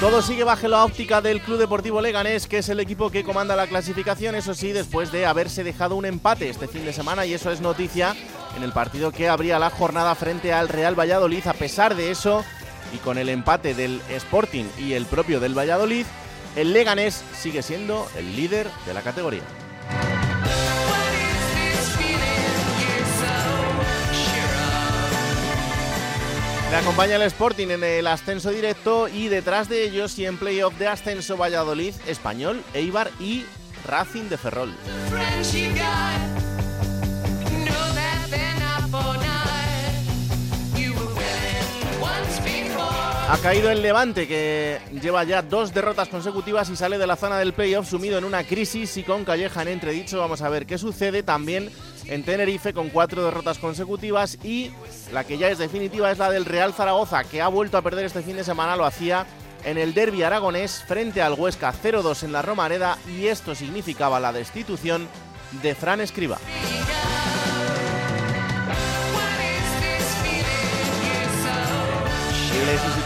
Todo sigue bajo la óptica del Club Deportivo Leganés, que es el equipo que comanda la clasificación, eso sí, después de haberse dejado un empate este fin de semana, y eso es noticia en el partido que abría la jornada frente al Real Valladolid. A pesar de eso, y con el empate del Sporting y el propio del Valladolid, el Leganés sigue siendo el líder de la categoría. Le acompaña el Sporting en el ascenso directo y detrás de ellos y en playoff de ascenso Valladolid, Español, Eibar y Racing de Ferrol. Ha caído el Levante, que lleva ya dos derrotas consecutivas y sale de la zona del playoff sumido en una crisis y con Calleja en entredicho. Vamos a ver qué sucede también en Tenerife con cuatro derrotas consecutivas y la que ya es definitiva es la del Real Zaragoza, que ha vuelto a perder este fin de semana, lo hacía en el derby aragonés frente al Huesca 0-2 en la Romareda y esto significaba la destitución de Fran Escriba.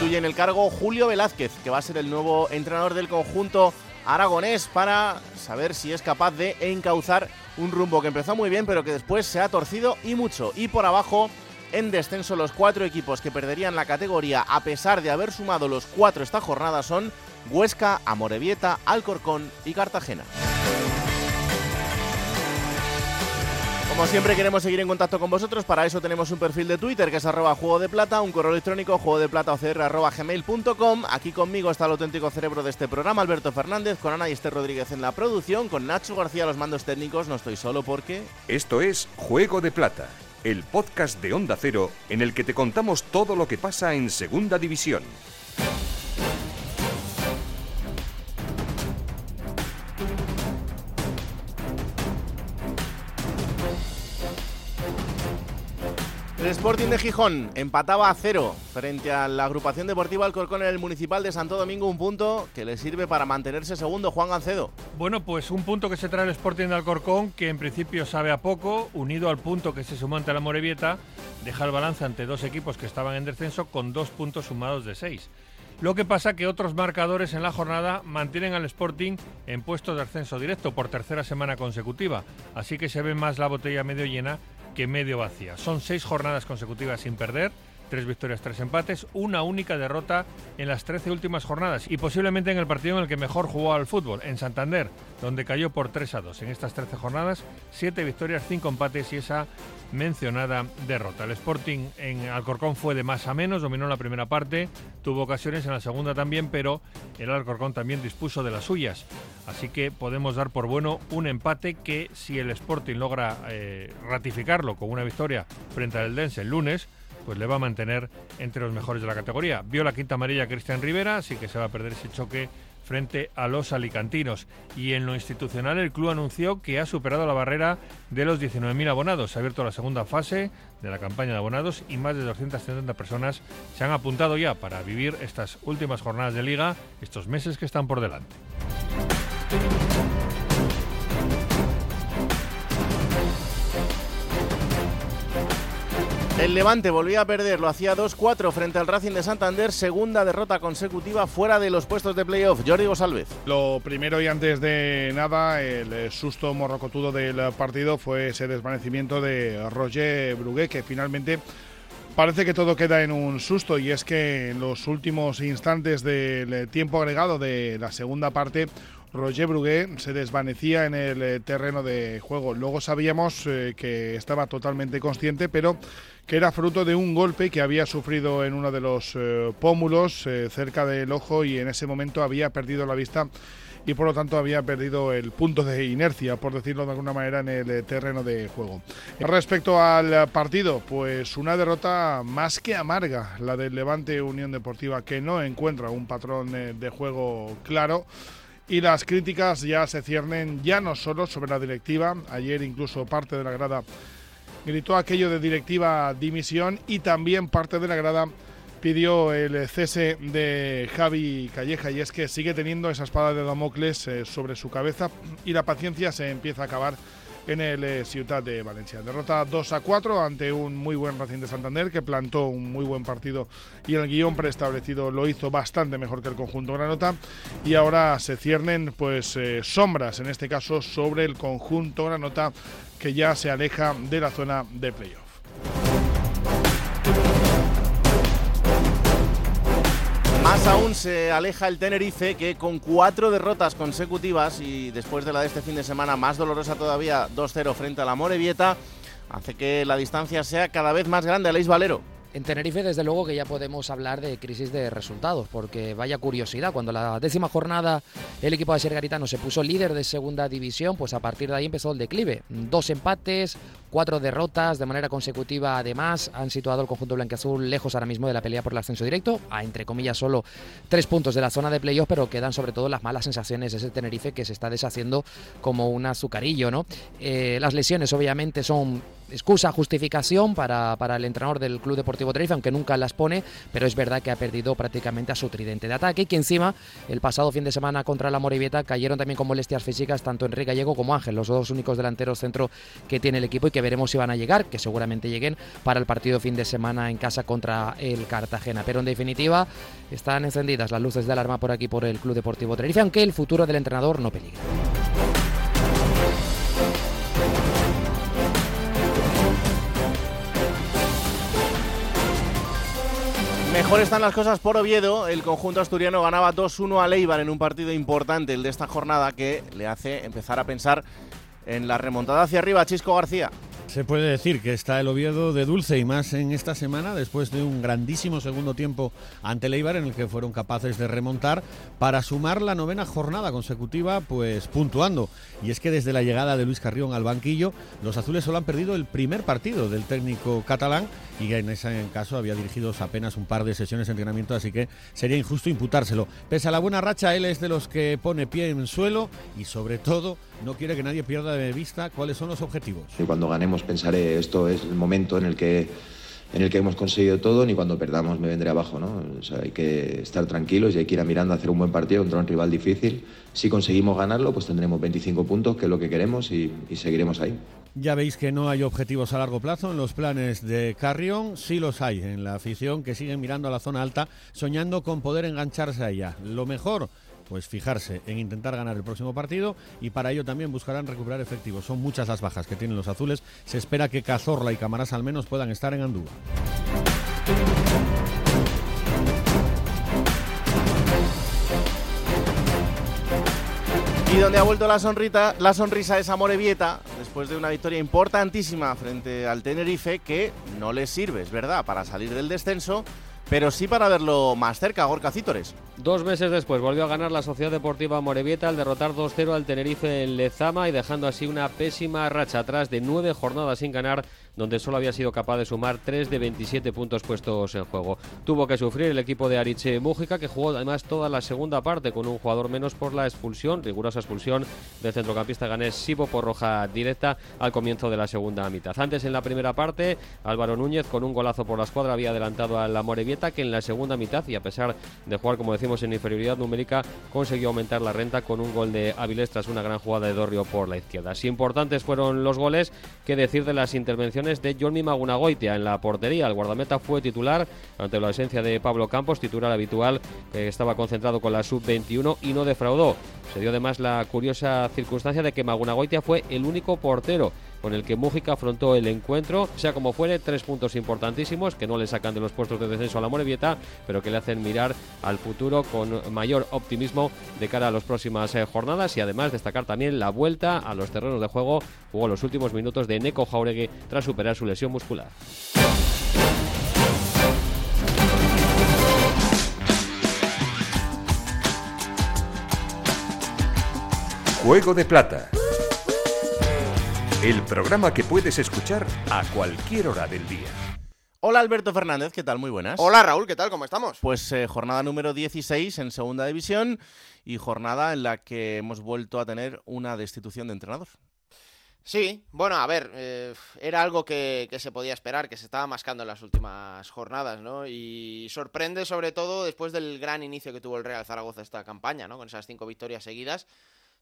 Sustituye en el cargo Julio Velázquez, que va a ser el nuevo entrenador del conjunto aragonés para saber si es capaz de encauzar un rumbo que empezó muy bien, pero que después se ha torcido y mucho. Y por abajo, en descenso, los cuatro equipos que perderían la categoría a pesar de haber sumado los cuatro esta jornada son Huesca, Amorebieta, Alcorcón y Cartagena. Como siempre queremos seguir en contacto con vosotros, para eso tenemos un perfil de Twitter que es arroba juego de plata, un correo electrónico juego de plata gmail.com. Aquí conmigo está el auténtico cerebro de este programa, Alberto Fernández, con Ana y Esther Rodríguez en la producción, con Nacho García los mandos técnicos, no estoy solo porque... Esto es Juego de Plata, el podcast de Onda Cero en el que te contamos todo lo que pasa en Segunda División. El Sporting de Gijón empataba a cero frente a la agrupación deportiva Alcorcón en el Municipal de Santo Domingo, un punto que le sirve para mantenerse segundo Juan Gancedo. Bueno, pues un punto que se trae el Sporting de Alcorcón, que en principio sabe a poco, unido al punto que se sumó ante la Morevieta, deja el balance ante dos equipos que estaban en descenso con dos puntos sumados de seis. Lo que pasa que otros marcadores en la jornada mantienen al Sporting en puesto de ascenso directo por tercera semana consecutiva, así que se ve más la botella medio llena que medio vacía. Son seis jornadas consecutivas sin perder, tres victorias, tres empates, una única derrota en las trece últimas jornadas y posiblemente en el partido en el que mejor jugó al fútbol, en Santander, donde cayó por 3 a 2. En estas 13 jornadas, siete victorias, cinco empates y esa mencionada derrota. El Sporting en Alcorcón fue de más a menos, dominó la primera parte, tuvo ocasiones en la segunda también, pero el Alcorcón también dispuso de las suyas. Así que podemos dar por bueno un empate que si el Sporting logra eh, ratificarlo con una victoria frente al Dense el lunes, pues le va a mantener entre los mejores de la categoría. Vio la quinta amarilla Cristian Rivera, así que se va a perder ese choque frente a los alicantinos. Y en lo institucional el club anunció que ha superado la barrera de los 19.000 abonados. Se ha abierto la segunda fase de la campaña de abonados y más de 270 personas se han apuntado ya para vivir estas últimas jornadas de liga, estos meses que están por delante. El Levante volvía a perder, lo hacía 2-4 frente al Racing de Santander, segunda derrota consecutiva fuera de los puestos de playoff. Jordi González. Lo primero y antes de nada, el susto morrocotudo del partido fue ese desvanecimiento de Roger Brugué, que finalmente Parece que todo queda en un susto y es que en los últimos instantes del tiempo agregado de la segunda parte, Roger Brugué se desvanecía en el terreno de juego. Luego sabíamos eh, que estaba totalmente consciente, pero que era fruto de un golpe que había sufrido en uno de los eh, pómulos eh, cerca del ojo y en ese momento había perdido la vista y por lo tanto había perdido el punto de inercia, por decirlo de alguna manera, en el eh, terreno de juego. Respecto al partido, pues una derrota más que amarga, la del Levante Unión Deportiva, que no encuentra un patrón de juego claro y las críticas ya se ciernen ya no solo sobre la directiva, ayer incluso parte de la grada gritó aquello de directiva dimisión y también parte de la grada pidió el cese de Javi Calleja y es que sigue teniendo esa espada de Damocles eh, sobre su cabeza y la paciencia se empieza a acabar en el eh, Ciudad de Valencia. Derrota 2 a 4 ante un muy buen Racing de Santander que plantó un muy buen partido y el guion preestablecido lo hizo bastante mejor que el conjunto Granota y ahora se ciernen pues eh, sombras en este caso sobre el conjunto Granota que ya se aleja de la zona de playoff. Más aún se aleja el Tenerife que con cuatro derrotas consecutivas y después de la de este fin de semana más dolorosa todavía 2-0 frente a la Morevieta hace que la distancia sea cada vez más grande. Aleix Valero. En Tenerife, desde luego que ya podemos hablar de crisis de resultados, porque vaya curiosidad, cuando la décima jornada el equipo de Sergaritano se puso líder de segunda división, pues a partir de ahí empezó el declive. Dos empates, cuatro derrotas de manera consecutiva, además, han situado el conjunto blanqueazul lejos ahora mismo de la pelea por el ascenso directo, a entre comillas solo tres puntos de la zona de playoff, pero quedan sobre todo las malas sensaciones de ese Tenerife que se está deshaciendo como un azucarillo, ¿no? Eh, las lesiones obviamente son excusa, justificación para, para, el entrenador del Club Deportivo Tenerife, aunque nunca las pone, pero es verdad que ha perdido prácticamente a su tridente de ataque que encima el pasado fin de semana contra la Morevieta cayeron también con molestias físicas tanto Enrique Gallego como Ángel, los dos únicos delanteros centro que tiene el equipo y que veremos si van a llegar, que seguramente lleguen para el partido fin de semana en casa contra el Cartagena. Pero en definitiva están encendidas las luces de alarma por aquí por el Club Deportivo Tenerife, aunque el futuro del entrenador no peligra. Mejor están las cosas por Oviedo. El conjunto asturiano ganaba 2-1 a Leibar en un partido importante, el de esta jornada, que le hace empezar a pensar en la remontada hacia arriba. Chisco García. Se puede decir que está el Oviedo de dulce y más en esta semana después de un grandísimo segundo tiempo ante Leibar en el que fueron capaces de remontar para sumar la novena jornada consecutiva pues puntuando. Y es que desde la llegada de Luis Carrión al banquillo los azules solo han perdido el primer partido del técnico catalán y en ese caso había dirigido apenas un par de sesiones de entrenamiento así que sería injusto imputárselo. Pese a la buena racha él es de los que pone pie en suelo y sobre todo no quiere que nadie pierda de vista cuáles son los objetivos. Y cuando ganemos pensaré esto es el momento en el que en el que hemos conseguido todo, ni cuando perdamos me vendré abajo. ¿no? O sea, hay que estar tranquilos y hay que ir a mirando a hacer un buen partido contra un rival difícil. Si conseguimos ganarlo, pues tendremos 25 puntos, que es lo que queremos, y, y seguiremos ahí. Ya veis que no hay objetivos a largo plazo en los planes de Carrión, sí los hay en la afición que sigue mirando a la zona alta, soñando con poder engancharse a ella. Lo mejor pues fijarse en intentar ganar el próximo partido y para ello también buscarán recuperar efectivos. Son muchas las bajas que tienen los azules. Se espera que Cazorla y Camarás al menos puedan estar en Andúa. Y donde ha vuelto la, sonrita, la sonrisa es a Morevieta, después de una victoria importantísima frente al Tenerife, que no les sirve, es verdad, para salir del descenso, pero sí para verlo más cerca, Gorka Cítores. Dos meses después volvió a ganar la Sociedad Deportiva Morevieta al derrotar 2-0 al Tenerife en Lezama y dejando así una pésima racha atrás de nueve jornadas sin ganar donde solo había sido capaz de sumar 3 de 27 puntos puestos en juego. Tuvo que sufrir el equipo de Ariche Mújica, que jugó además toda la segunda parte con un jugador menos por la expulsión, rigurosa expulsión del centrocampista ganés Sibo por roja directa al comienzo de la segunda mitad. Antes en la primera parte, Álvaro Núñez con un golazo por la escuadra había adelantado a la Morevieta, que en la segunda mitad, y a pesar de jugar, como decimos, en inferioridad numérica, consiguió aumentar la renta con un gol de Avilés tras una gran jugada de Dorrio por la izquierda. Si importantes fueron los goles, que decir de las intervenciones de Johnny Magunagoitia en la portería. El guardameta fue titular ante la ausencia de Pablo Campos, titular habitual que estaba concentrado con la sub-21 y no defraudó. Se dio además la curiosa circunstancia de que Magunagoitia fue el único portero con el que Mújica afrontó el encuentro. Sea como fuere, tres puntos importantísimos que no le sacan de los puestos de descenso a la Morevieta, pero que le hacen mirar al futuro con mayor optimismo de cara a las próximas eh, jornadas y además destacar también la vuelta a los terrenos de juego. Jugó los últimos minutos de Neko Jauregui tras superar su lesión muscular. Juego de Plata. El programa que puedes escuchar a cualquier hora del día. Hola Alberto Fernández, ¿qué tal? Muy buenas. Hola Raúl, ¿qué tal? ¿Cómo estamos? Pues eh, jornada número 16 en segunda división y jornada en la que hemos vuelto a tener una destitución de entrenador. Sí, bueno, a ver, eh, era algo que, que, se podía esperar, que se estaba mascando en las últimas jornadas, ¿no? Y sorprende sobre todo después del gran inicio que tuvo el Real Zaragoza esta campaña, ¿no? Con esas cinco victorias seguidas,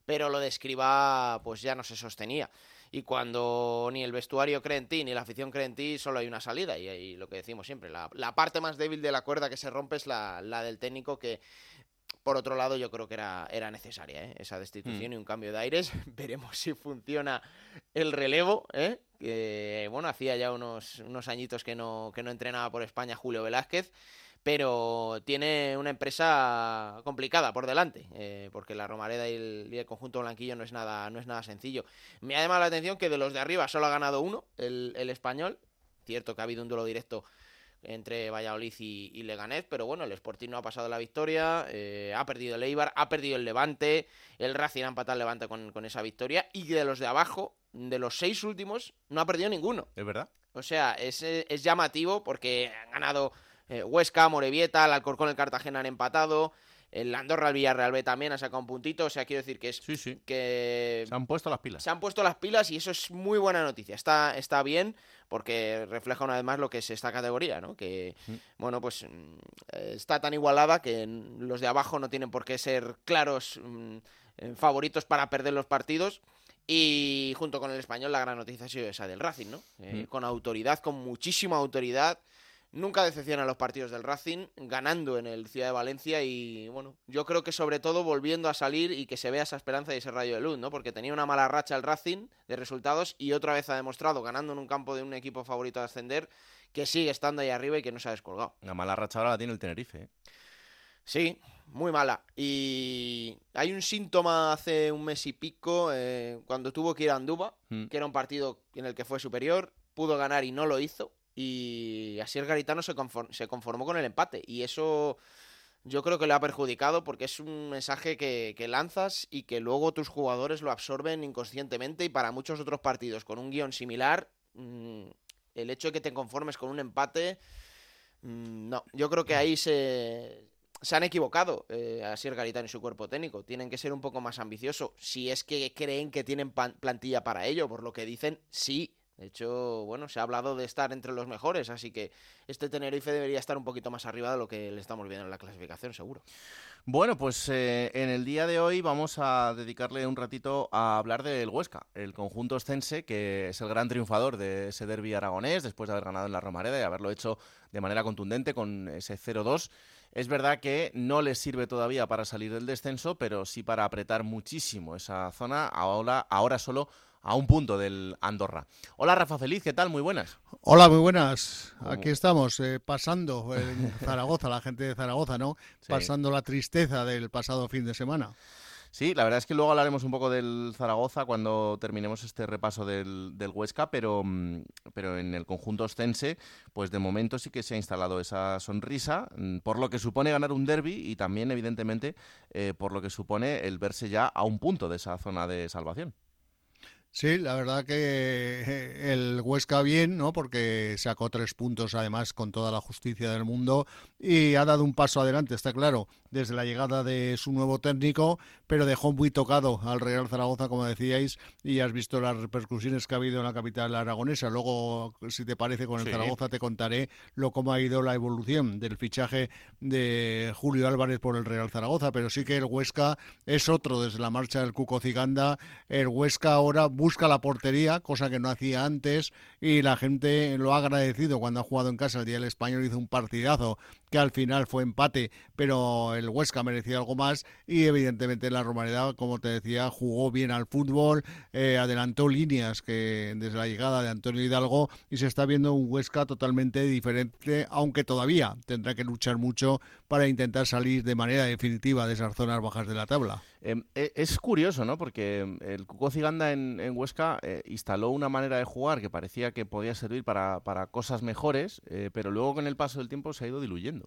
pero lo de Escriba pues ya no se sostenía. Y cuando ni el vestuario cree en ti, ni la afición cree en ti, solo hay una salida. Y, y lo que decimos siempre, la, la, parte más débil de la cuerda que se rompe es la, la del técnico que por otro lado, yo creo que era, era necesaria ¿eh? esa destitución mm. y un cambio de aires. Veremos si funciona el relevo. ¿eh? Que, bueno, hacía ya unos, unos añitos que no, que no entrenaba por España Julio Velázquez. Pero tiene una empresa complicada por delante, eh, porque la Romareda y el, y el, conjunto blanquillo no es, nada, no es nada sencillo. Me ha llamado la atención que de los de arriba solo ha ganado uno, el, el español. Cierto que ha habido un duelo directo entre Valladolid y, y, Leganés, pero bueno, el Sporting no ha pasado la victoria, eh, ha perdido el Eibar, ha perdido el Levante, el Racing ha empatado el Levante con, con, esa victoria, y de los de abajo, de los seis últimos, no ha perdido ninguno. ¿Es verdad? O sea, es, es llamativo porque han ganado eh, Huesca, Morevieta, el Alcorcón, el Cartagena han empatado, el Andorra, el Villarreal B también ha sacado un puntito. O sea, quiero decir que es. Sí, sí. Que. Se han puesto las pilas. Se han puesto las pilas y eso es muy buena noticia. Está, está bien porque refleja una vez más lo que es esta categoría, ¿no? Que, mm. bueno, pues está tan igualada que los de abajo no tienen por qué ser claros mm, favoritos para perder los partidos. Y junto con el español, la gran noticia ha sido esa del Racing, ¿no? Eh, mm. Con autoridad, con muchísima autoridad. Nunca decepcionan los partidos del Racing, ganando en el Ciudad de Valencia y bueno, yo creo que sobre todo volviendo a salir y que se vea esa esperanza y ese rayo de luz, ¿no? Porque tenía una mala racha el Racing de resultados y otra vez ha demostrado, ganando en un campo de un equipo favorito de ascender, que sigue estando ahí arriba y que no se ha descolgado. La mala racha ahora la tiene el Tenerife. ¿eh? Sí, muy mala. Y hay un síntoma hace un mes y pico, eh, cuando tuvo que ir a Anduba, mm. que era un partido en el que fue superior, pudo ganar y no lo hizo y así el Garitano se, conform se conformó con el empate. Y eso yo creo que le ha perjudicado porque es un mensaje que, lanzas y que luego tus jugadores lo absorben inconscientemente y para muchos otros partidos con un guion similar, mmm, el hecho de que te conformes con un empate, mmm, no, yo creo que ahí se, se han equivocado eh, así el Garitano y su cuerpo técnico. Tienen que ser un poco más ambiciosos. Si es que creen que tienen plantilla para ello, por lo que dicen, sí, de hecho, bueno, se ha hablado de estar entre los mejores, así que este Tenerife debería estar un poquito más arriba de lo que le estamos viendo en la clasificación, seguro. Bueno, pues eh, en el día de hoy vamos a dedicarle un ratito a hablar del Huesca, el conjunto ostense, que es el gran triunfador de ese derby aragonés, después de haber ganado en la Romareda y haberlo hecho de manera contundente con ese 0-2. Es verdad que no les sirve todavía para salir del descenso, pero sí para apretar muchísimo esa zona, ahora, ahora solo a un punto del Andorra. Hola Rafa Feliz, ¿qué tal? Muy buenas. Hola, muy buenas. Aquí estamos, eh, pasando en Zaragoza, la gente de Zaragoza, ¿no? Sí. Pasando la tristeza del pasado fin de semana. Sí, la verdad es que luego hablaremos un poco del Zaragoza cuando terminemos este repaso del, del Huesca, pero, mm, pero en el conjunto ostense, pues de momento sí que se ha instalado esa sonrisa, mm, por lo que supone ganar un derby y también, evidentemente, eh, por lo que supone el verse ya a un punto de esa zona de salvación. Sí, la verdad que eh, el Huesca bien, ¿no? Porque sacó tres puntos además con toda la justicia del mundo y ha dado un paso adelante, está claro, desde la llegada de su nuevo técnico, pero dejó muy tocado al Real Zaragoza, como decíais, y has visto las repercusiones que ha habido en la capital aragonesa. Luego, si te parece, con el sí. Zaragoza te contaré lo cómo ha ido la evolución del fichaje de Julio Álvarez por el Real Zaragoza, pero sí que el Huesca es otro desde la marcha del Cuco Ciganda. El Huesca ahora busca la portería, cosa que no hacía antes, y la gente lo ha agradecido cuando ha jugado en casa el día del español, hizo un partidazo que al final fue empate, pero el Huesca merecía algo más y evidentemente la Romareda, como te decía, jugó bien al fútbol, eh, adelantó líneas que desde la llegada de Antonio Hidalgo y se está viendo un Huesca totalmente diferente, aunque todavía tendrá que luchar mucho para intentar salir de manera definitiva de esas zonas bajas de la tabla. Eh, es curioso, ¿no? Porque el Cuco Ciganda en, Huesca eh, instaló una manera de jugar que parecía que podía servir para, para cosas mejores, eh, pero luego con el paso del tiempo se ha ido diluyendo.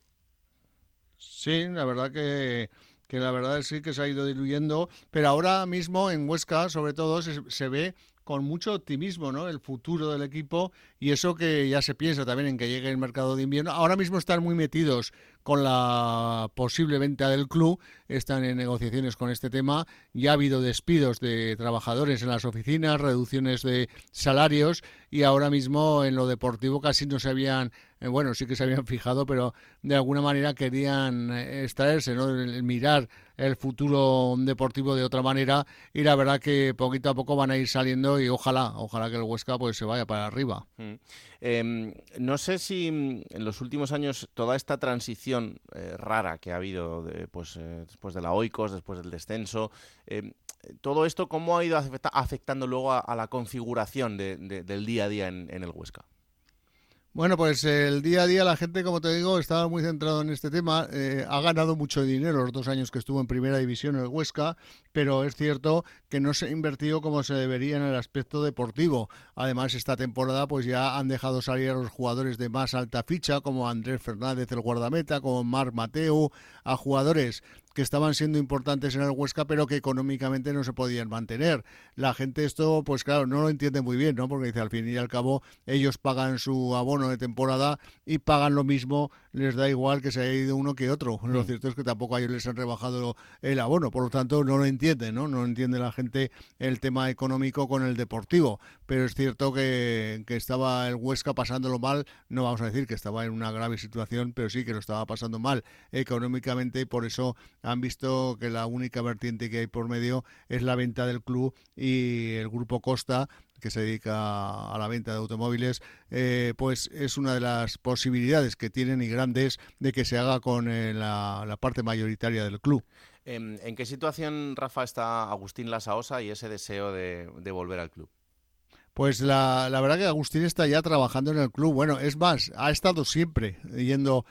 Sí, la verdad que, que la verdad es sí que se ha ido diluyendo, pero ahora mismo en Huesca, sobre todo, se, ve con mucho optimismo, ¿no? El futuro del equipo y eso que ya se piensa también en que llegue el mercado de invierno. Ahora mismo están muy metidos con la posible venta del club, están en negociaciones con este tema, ya ha habido despidos de trabajadores en las oficinas, reducciones de salarios y ahora mismo en lo deportivo casi no se habían, eh, bueno, sí que se habían fijado, pero de alguna manera querían eh, extraerse, ¿no? mirar el futuro deportivo de otra manera y la verdad que poquito a poco van a ir saliendo y ojalá, ojalá que el Huesca pues se vaya para arriba. Mm. Em, no sé si en los últimos años toda esta transición eh, rara que ha habido pues, eh, después de la Oikos, después del descenso, em, todo esto, ¿cómo ha ido afectando luego a, la configuración del día a día en el Huesca? Bueno, pues el día a día la gente, como te digo, estaba muy centrado en este tema. Eh, ha ganado mucho dinero los dos años que estuvo en primera división el Huesca, pero es cierto que no se ha invertido como se debería en el aspecto deportivo. Además, esta temporada pues ya han dejado salir a los jugadores de más alta ficha, como Andrés Fernández, el guardameta, como Marc Mateo, a jugadores que estaban siendo importantes en el Huesca, pero que económicamente no se podían mantener. La gente esto, pues claro, no lo entiende muy bien, ¿no? Porque dice, al fin y al cabo, ellos pagan su abono de temporada y pagan lo mismo, les da igual que se haya ido uno que otro. Lo mm. cierto es que tampoco a ellos les han rebajado el abono, por lo tanto, no lo entienden, ¿no? No entiende la gente el tema económico con el deportivo. Pero es cierto que, que estaba el Huesca pasándolo mal, no vamos a decir que estaba en una grave situación, pero sí que lo estaba pasando mal económicamente y por eso han visto que la única vertiente que hay por medio es la venta del club y el grupo Costa que se dedica a la venta de automóviles, eh, pues es una de las posibilidades que tienen y grandes de que se haga con eh, la, parte mayoritaria del club. ¿En, qué situación, Rafa, está Agustín Lasaosa y ese deseo de, volver al club? Pues la, la, verdad que Agustín está ya trabajando en el club. Bueno, es más, ha estado siempre yendo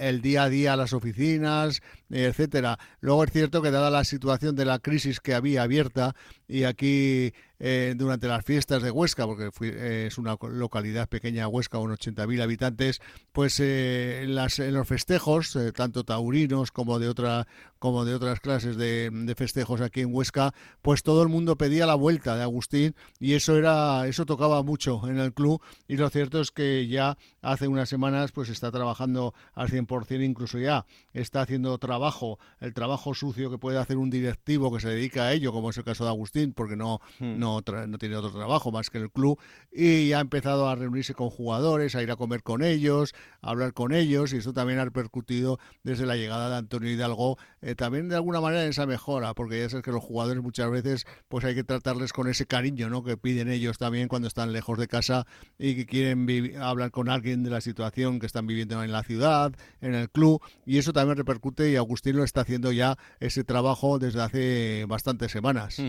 el día a día a las oficinas, etcétera. Luego es cierto que dada la situación de la crisis que había abierta y aquí eh, durante las fiestas de Huesca, porque eh, es una localidad pequeña Huesca, con 80.000 habitantes, pues eh, en, las, en los festejos, tanto taurinos como de otra como de otras clases de, de, festejos aquí en Huesca, pues todo el mundo pedía la vuelta de Agustín y eso era eso tocaba mucho en el club y lo cierto es que ya hace unas semanas pues está trabajando al 100%, incluso ya está haciendo trabajo, el trabajo sucio que puede hacer un directivo que se dedica a ello, como es el caso de Agustín, porque no, hmm. No, tiene otro trabajo más que el club, y ha empezado a reunirse con jugadores, a ir a comer con ellos, a hablar con ellos, y eso también ha repercutido desde la llegada de Antonio Hidalgo, eh, también de alguna manera en esa mejora, porque ya sabes que los jugadores muchas veces pues hay que tratarles con ese cariño ¿no? que piden ellos también cuando están lejos de casa y que quieren hablar con alguien de la situación que están viviendo en la ciudad, en el club, y eso también repercute y Agustín lo está haciendo ya ese trabajo desde hace bastantes semanas.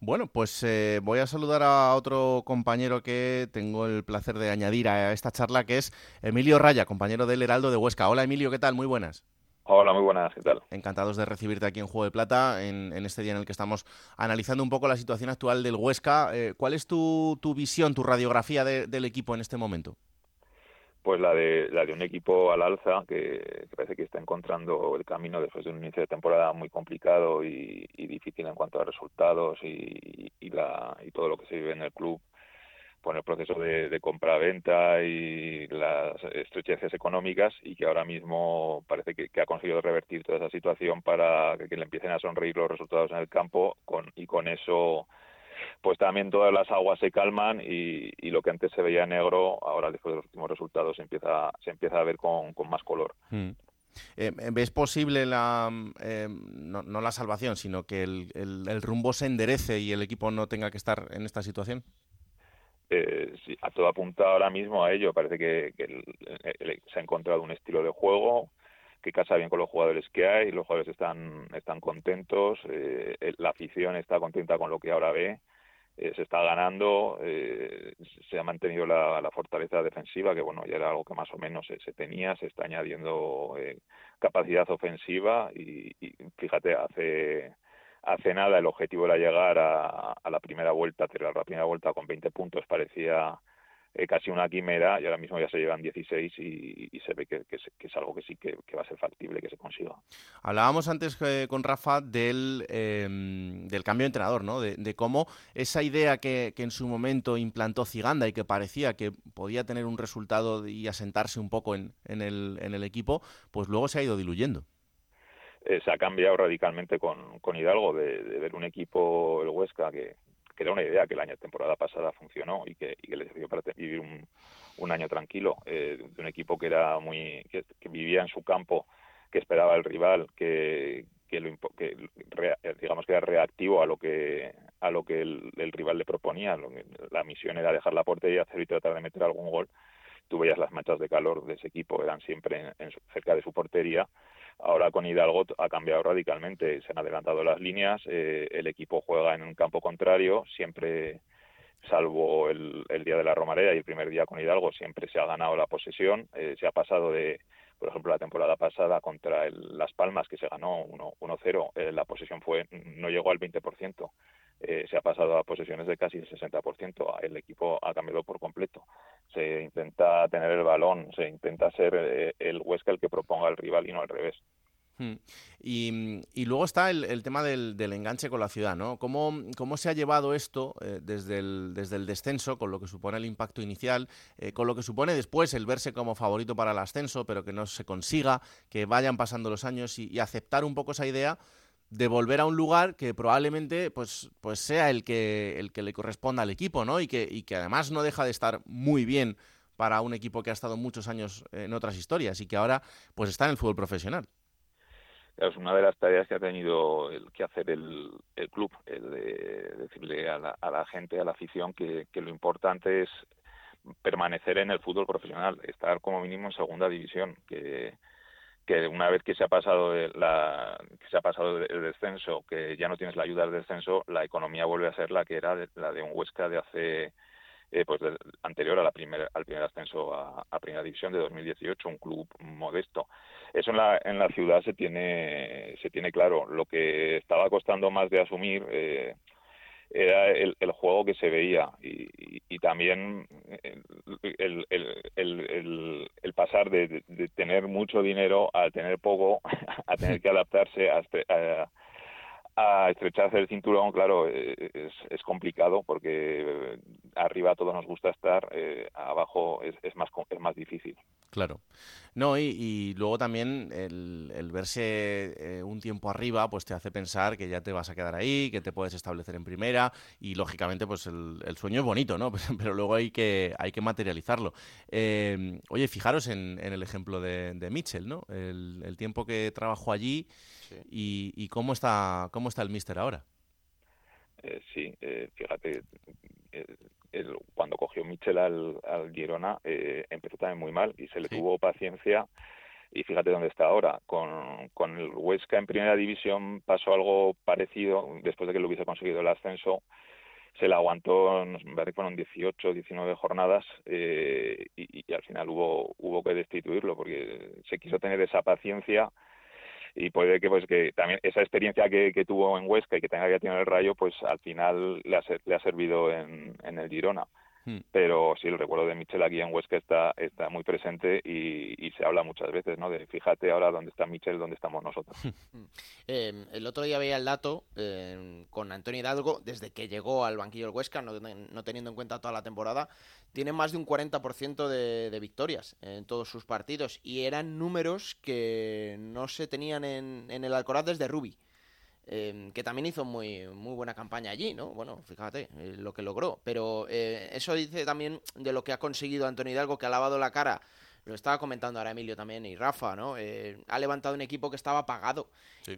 Bueno, pues eh, voy a saludar a otro compañero que tengo el placer de añadir a esta charla, que es Emilio Raya, compañero del Heraldo de Huesca. Hola Emilio, ¿qué tal? Muy buenas. Hola, muy buenas, ¿qué tal? Encantados de recibirte aquí en Juego de Plata, en, este día en el que estamos analizando un poco la situación actual del Huesca. Eh, ¿Cuál es tu, visión, tu radiografía del equipo en este momento? Pues la de la de un equipo al alza que, parece que está encontrando el camino después de un inicio de temporada muy complicado y, difícil en cuanto a resultados y, la, y todo lo que se vive en el club con el proceso de, de compra-venta y las estrecheces económicas y que ahora mismo parece que, ha conseguido revertir toda esa situación para que, que, le empiecen a sonreír los resultados en el campo con, y con eso pues también todas las aguas se calman y, lo que antes se veía negro, ahora después de los últimos resultados se empieza, se empieza a ver con, más color. Hmm. Eh, ¿Ves posible la, eh, no, la salvación, sino que el, rumbo se enderece y el equipo no tenga que estar en esta situación? Eh, a todo apunta ahora mismo a ello. Parece que, se ha encontrado un estilo de juego que casa bien con los jugadores que hay, los jugadores están, están contentos, eh, la afición está contenta con lo que ahora ve, eh, se está ganando, eh, se ha mantenido la, fortaleza defensiva, que bueno, ya era algo que más o menos se, tenía, se está añadiendo capacidad ofensiva y, fíjate, hace hace nada el objetivo era llegar a, a la primera vuelta, cerrar la primera vuelta con 20 puntos parecía eh, casi una quimera y ahora mismo ya se llevan 16 y, se ve que, es, algo que sí que, va a ser factible que se consiga. Hablábamos antes eh, con Rafa del, em, del cambio de entrenador, ¿no? De, cómo esa idea que, en su momento implantó Ziganda y que parecía que podía tener un resultado y asentarse un poco en, en, el, en el equipo, pues luego se ha ido diluyendo. Eh, se ha cambiado radicalmente con, con Hidalgo, de, de, ver un equipo, el Huesca, que, que era una idea que el año temporada pasada funcionó y que, y que le sirvió para vivir un, un año tranquilo eh, de un equipo que era muy que, vivía en su campo que esperaba el rival que que, lo, que digamos que era reactivo a lo que a lo que el, rival le proponía. La misión era dejar la portería cero y tratar de meter algún gol tú veías las manchas de calor de ese equipo eran siempre en, cerca de su portería Ahora con Hidalgo ha cambiado radicalmente, se han adelantado las líneas, eh, el equipo juega en un campo contrario, siempre, salvo el, día de la Romareda y el primer día con Hidalgo, siempre se ha ganado la posesión, eh, se ha pasado de, por ejemplo, la temporada pasada contra Las Palmas, que se ganó 1-0, eh, la posesión fue no llegó al 20%. Eh, se ha pasado a posesiones de casi el 60%. El equipo ha cambiado por completo. Se intenta tener el balón, se intenta ser eh, el Huesca el que proponga al rival y no al revés. Hmm. Y, luego está el, tema del, enganche con la ciudad, ¿no? ¿Cómo, cómo se ha llevado esto eh, desde, el, desde el descenso, con lo que supone el impacto inicial, con lo que supone después el verse como favorito para el ascenso, pero que no se consiga, que vayan pasando los años y aceptar un poco esa idea de volver a un lugar que probablemente pues, pues sea el que, el que le corresponda al equipo, ¿no? Y que, y que además no deja de estar muy bien para un equipo que ha estado muchos años en otras historias y que ahora pues está en el fútbol profesional. Es una de las tareas que ha tenido el, que hacer el, el club, el de decirle a la, a la gente, a la afición, que, que lo importante es permanecer en el fútbol profesional, estar como mínimo en segunda división, que, que una vez que se ha pasado la, que se ha pasado el descenso, que ya no tienes la ayuda del descenso, la economía vuelve a ser la que era la de un Huesca de hace eh, pues anterior a la primera, al primer ascenso a, a, primera división de 2018, un club modesto. Eso en la, en la ciudad se tiene se tiene claro. Lo que estaba costando más de asumir eh, era el, el, juego que se veía. Y, y, también el, el, el pasar de, de, tener mucho dinero a tener poco, a tener que adaptarse a, a a estrecharse el cinturón, claro, eh, es, es, complicado porque arriba a todos nos gusta estar, eh, abajo es, es, más, es más difícil. Claro. No, y, luego también el, verse eh, un tiempo arriba, pues te hace pensar que ya te vas a quedar ahí, que te puedes establecer en primera, y lógicamente, pues el, sueño es bonito, ¿no? Pero luego hay que, hay que materializarlo. oye, fijaros en, el ejemplo de, de Mitchell, ¿no? El, tiempo que trabajó allí y, y cómo está, cómo está el míster ahora. Eh, sí, eh, fíjate, eh, cuando cogió Michel al, al Girona empezó también muy mal y se le tuvo paciencia y fíjate dónde está ahora. Con, con el Huesca en primera división pasó algo parecido después de que lo hubiese conseguido el ascenso. Se le aguantó, me parece que fueron 18, 19 jornadas y, y, al final hubo, hubo que destituirlo porque se quiso tener esa paciencia y puede que pues que también esa experiencia que, que tuvo en Huesca y que tenga que tener el Rayo pues al final le ha, le ha servido en, en el Girona Hmm. Pero sí, el recuerdo de Michel aquí en Huesca está, está muy presente y, se habla muchas veces, ¿no? De fíjate ahora dónde está Michel, dónde estamos nosotros. Hmm. Eh, el otro día veía el dato eh, con Antonio Hidalgo, desde que llegó al banquillo del Huesca, no, teniendo en cuenta toda la temporada, tiene más de un 40% de, de victorias en todos sus partidos y eran números que no se tenían en, en el Alcoraz desde Rubi. Em, que también hizo muy, muy buena campaña allí, ¿no? Bueno, fíjate eh, lo que logró. Pero eh, eso dice también de lo que ha conseguido Antonio Hidalgo, que ha lavado la cara lo estaba comentando ahora Emilio también y Rafa, ¿no? Eh, ha levantado un equipo que estaba apagado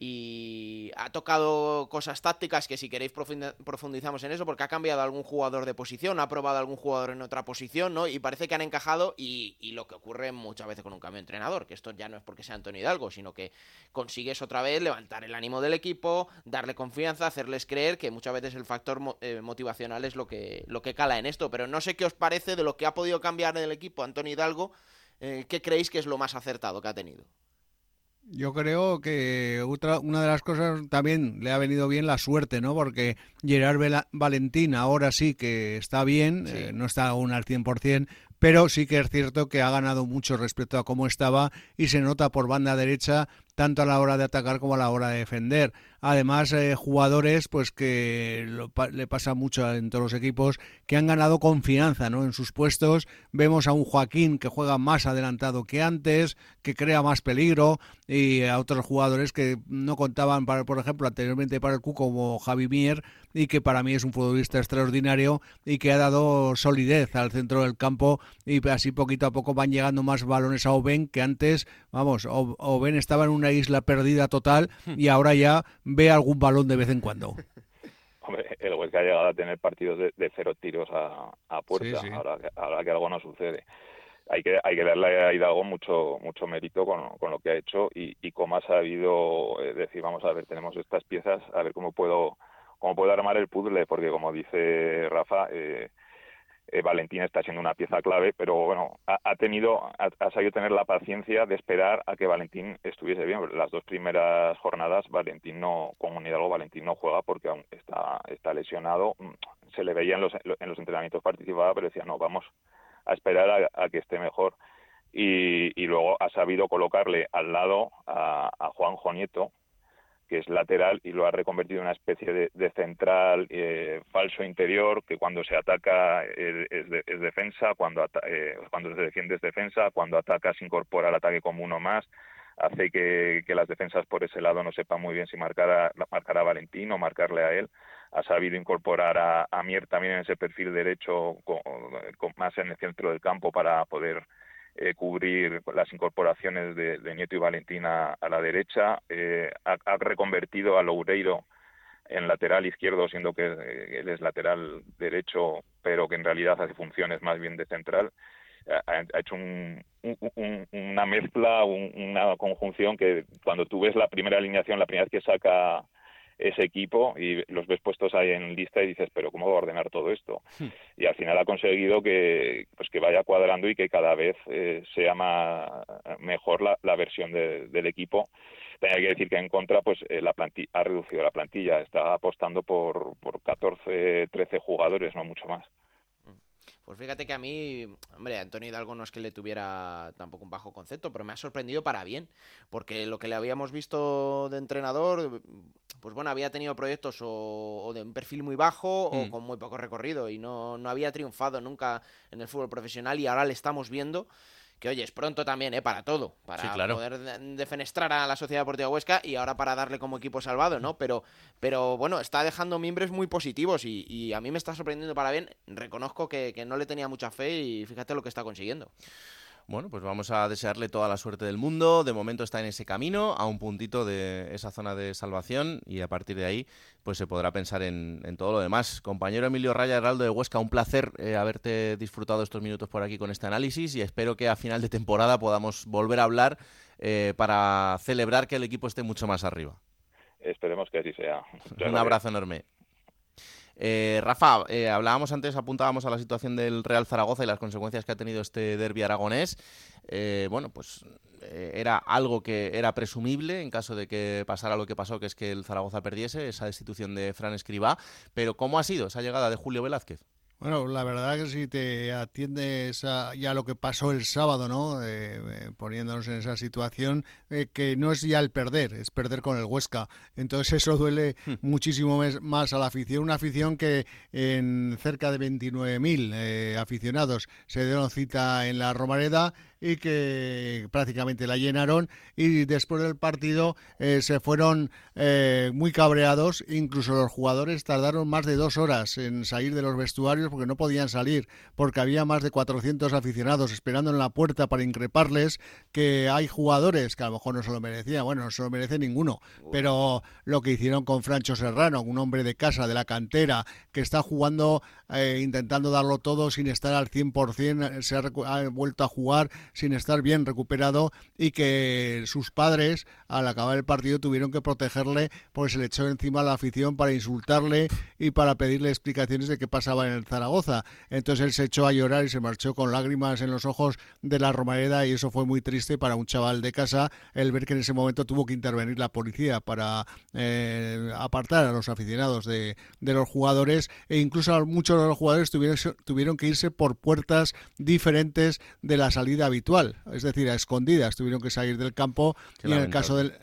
y ha tocado cosas tácticas que si queréis profundizamos en eso porque ha cambiado algún jugador de posición, ha probado algún jugador en otra posición, ¿no? Y parece que han encajado y, lo que ocurre muchas veces con un cambio de entrenador, que esto ya no es porque sea Antonio Hidalgo, sino que consigues otra vez levantar el ánimo del equipo, darle confianza, hacerles creer que muchas veces el factor eh, motivacional es lo que, lo que cala en esto, pero no sé qué os parece de lo que ha podido cambiar en el equipo Antonio Hidalgo eh, ¿qué creéis que es lo más acertado que ha tenido? Yo creo que otra, una de las cosas también le ha venido bien la suerte, ¿no? Porque Gerard Valentín ahora sí que está bien, eh, no está aún al 100%, pero sí que es cierto que ha ganado mucho respecto a cómo estaba y se nota por banda derecha tanto a la hora de atacar como a la hora de defender. Además, eh, jugadores pues que le pasa mucho en todos los equipos que han ganado confianza ¿no? en sus puestos. Vemos a un Joaquín que juega más adelantado que antes, que crea más peligro, y a otros jugadores que no contaban, para, por ejemplo, anteriormente para el Q como Javi Mier, y que para mí es un futbolista extraordinario y que ha dado solidez al centro del campo y así poquito a poco van llegando más balones a Oben que antes, vamos, Oben estaba en una isla perdida total y ahora ya ve algún balón de vez en cuando. Hombre, el Huesca ha llegado a tener partidos de, cero tiros a, puerta, Ahora, que algo no sucede. Hay que, hay que darle a Hidalgo mucho mucho mérito con, con lo que ha hecho y, y cómo ha sabido eh, decir, vamos a ver, tenemos estas piezas, a ver cómo puedo cómo puedo armar el puzzle, porque como dice Rafa, eh, eh, Valentín está siendo una pieza clave, pero bueno, ha, tenido, ha, sabido tener la paciencia de esperar a que Valentín estuviese bien. Las dos primeras jornadas, Valentín no, con Hidalgo, Valentín no juega porque aún está, está lesionado. Mm, se le veía en los, en los entrenamientos participaba, pero decía, no, vamos a esperar a, que esté mejor. Y, y, luego ha sabido colocarle al lado a, a Juanjo Nieto, que es lateral y lo ha reconvertido en una especie de, central eh, falso interior que cuando se ataca es, defensa, cuando, eh, cuando se defiende es defensa, cuando ataca se incorpora al ataque como uno más, hace que, las defensas por ese lado no sepan muy bien si marcar a, marcar a Valentín o marcarle a él. Ha sabido incorporar a, Mier también en ese perfil derecho más en el centro del campo para poder eh, cubrir las incorporaciones de, Nieto y Valentina a la derecha, eh, ha, reconvertido a Loureiro en lateral izquierdo, siendo que eh, él es lateral derecho, pero que en realidad hace funciones más bien de central. Ha, hecho una mezcla, una conjunción que cuando tú ves la primera alineación, la primera vez que saca ese equipo y los ves puestos ahí en lista y dices, pero ¿cómo va a ordenar todo esto? Hmm. Y al final ha conseguido que, pues que vaya cuadrando y que cada vez eh, sea más, mejor la, la versión del equipo. Tenía que decir que en contra, pues eh, la plantilla, ha reducido la plantilla, está apostando por, por 14, 13 jugadores, no mucho más. Pues fíjate que a mí, hombre, Antonio Hidalgo no es que le tuviera tampoco un bajo concepto, pero me ha sorprendido para bien, porque lo que le habíamos visto de entrenador, pues bueno, había tenido proyectos o, de un perfil muy bajo o mm. con muy poco recorrido y no, no había triunfado nunca en el fútbol profesional y ahora le estamos viendo que oye, es pronto también, ¿eh? Para todo, para poder defenestrar a la Sociedad Deportiva Huesca y ahora para darle como equipo salvado, ¿no? Pero, pero bueno, está dejando miembros muy positivos y, a mí me está sorprendiendo para bien. Reconozco que, que no le tenía mucha fe y fíjate lo que está consiguiendo. Bueno, pues vamos a desearle toda la suerte del mundo. De momento está en ese camino, a un puntito de esa zona de salvación y a partir de ahí pues se podrá pensar en, todo lo demás. Compañero Emilio Raya, Heraldo de Huesca, un placer eh, haberte disfrutado estos minutos por aquí con este análisis y espero que a final de temporada podamos volver a hablar eh, para celebrar que el equipo esté mucho más arriba. Esperemos que así sea. un abrazo enorme. Eh, Rafa, eh, hablábamos antes, apuntábamos a la situación del Real Zaragoza y las consecuencias que ha tenido este derby aragonés. Eh, bueno, pues era algo que era presumible en caso de que pasara lo que pasó, que es que el Zaragoza perdiese, esa destitución de Fran Escribá. Pero ¿cómo ha sido esa llegada de Julio Velázquez? Bueno, la verdad que si te atiendes a ya lo que pasó el sábado, ¿no? Eh, eh, poniéndonos en esa situación, eh, que no es ya el perder, es perder con el Huesca. Entonces eso duele hmm. muchísimo más a la afición. Una afición que en cerca de 29.000 aficionados se dieron cita en la Romareda y que prácticamente la llenaron y después del partido eh, se fueron eh, muy cabreados, incluso los jugadores tardaron más de dos horas en salir de los vestuarios porque no podían salir, porque había más de 400 aficionados esperando en la puerta para increparles que hay jugadores que a lo mejor no se lo merecían, bueno, no se lo merece ninguno, pero lo que hicieron con Francho Serrano, un hombre de casa, de la cantera, que está jugando, eh, intentando darlo todo sin estar al 100%, se ha vuelto a jugar sin estar bien recuperado y que sus padres al acabar el partido tuvieron que protegerle porque se le echó encima la afición para insultarle y para pedirle explicaciones de qué pasaba en el Zaragoza. Entonces él se echó a llorar y se marchó con lágrimas en los ojos de la Romareda y eso fue muy triste para un chaval de casa el ver que en ese momento tuvo que intervenir la policía para eh, apartar a los aficionados de, los jugadores e incluso muchos de los jugadores tuvieron, tuvieron que irse por puertas diferentes de la salida habitual, es decir, a escondidas, tuvieron que salir del campo y en el caso del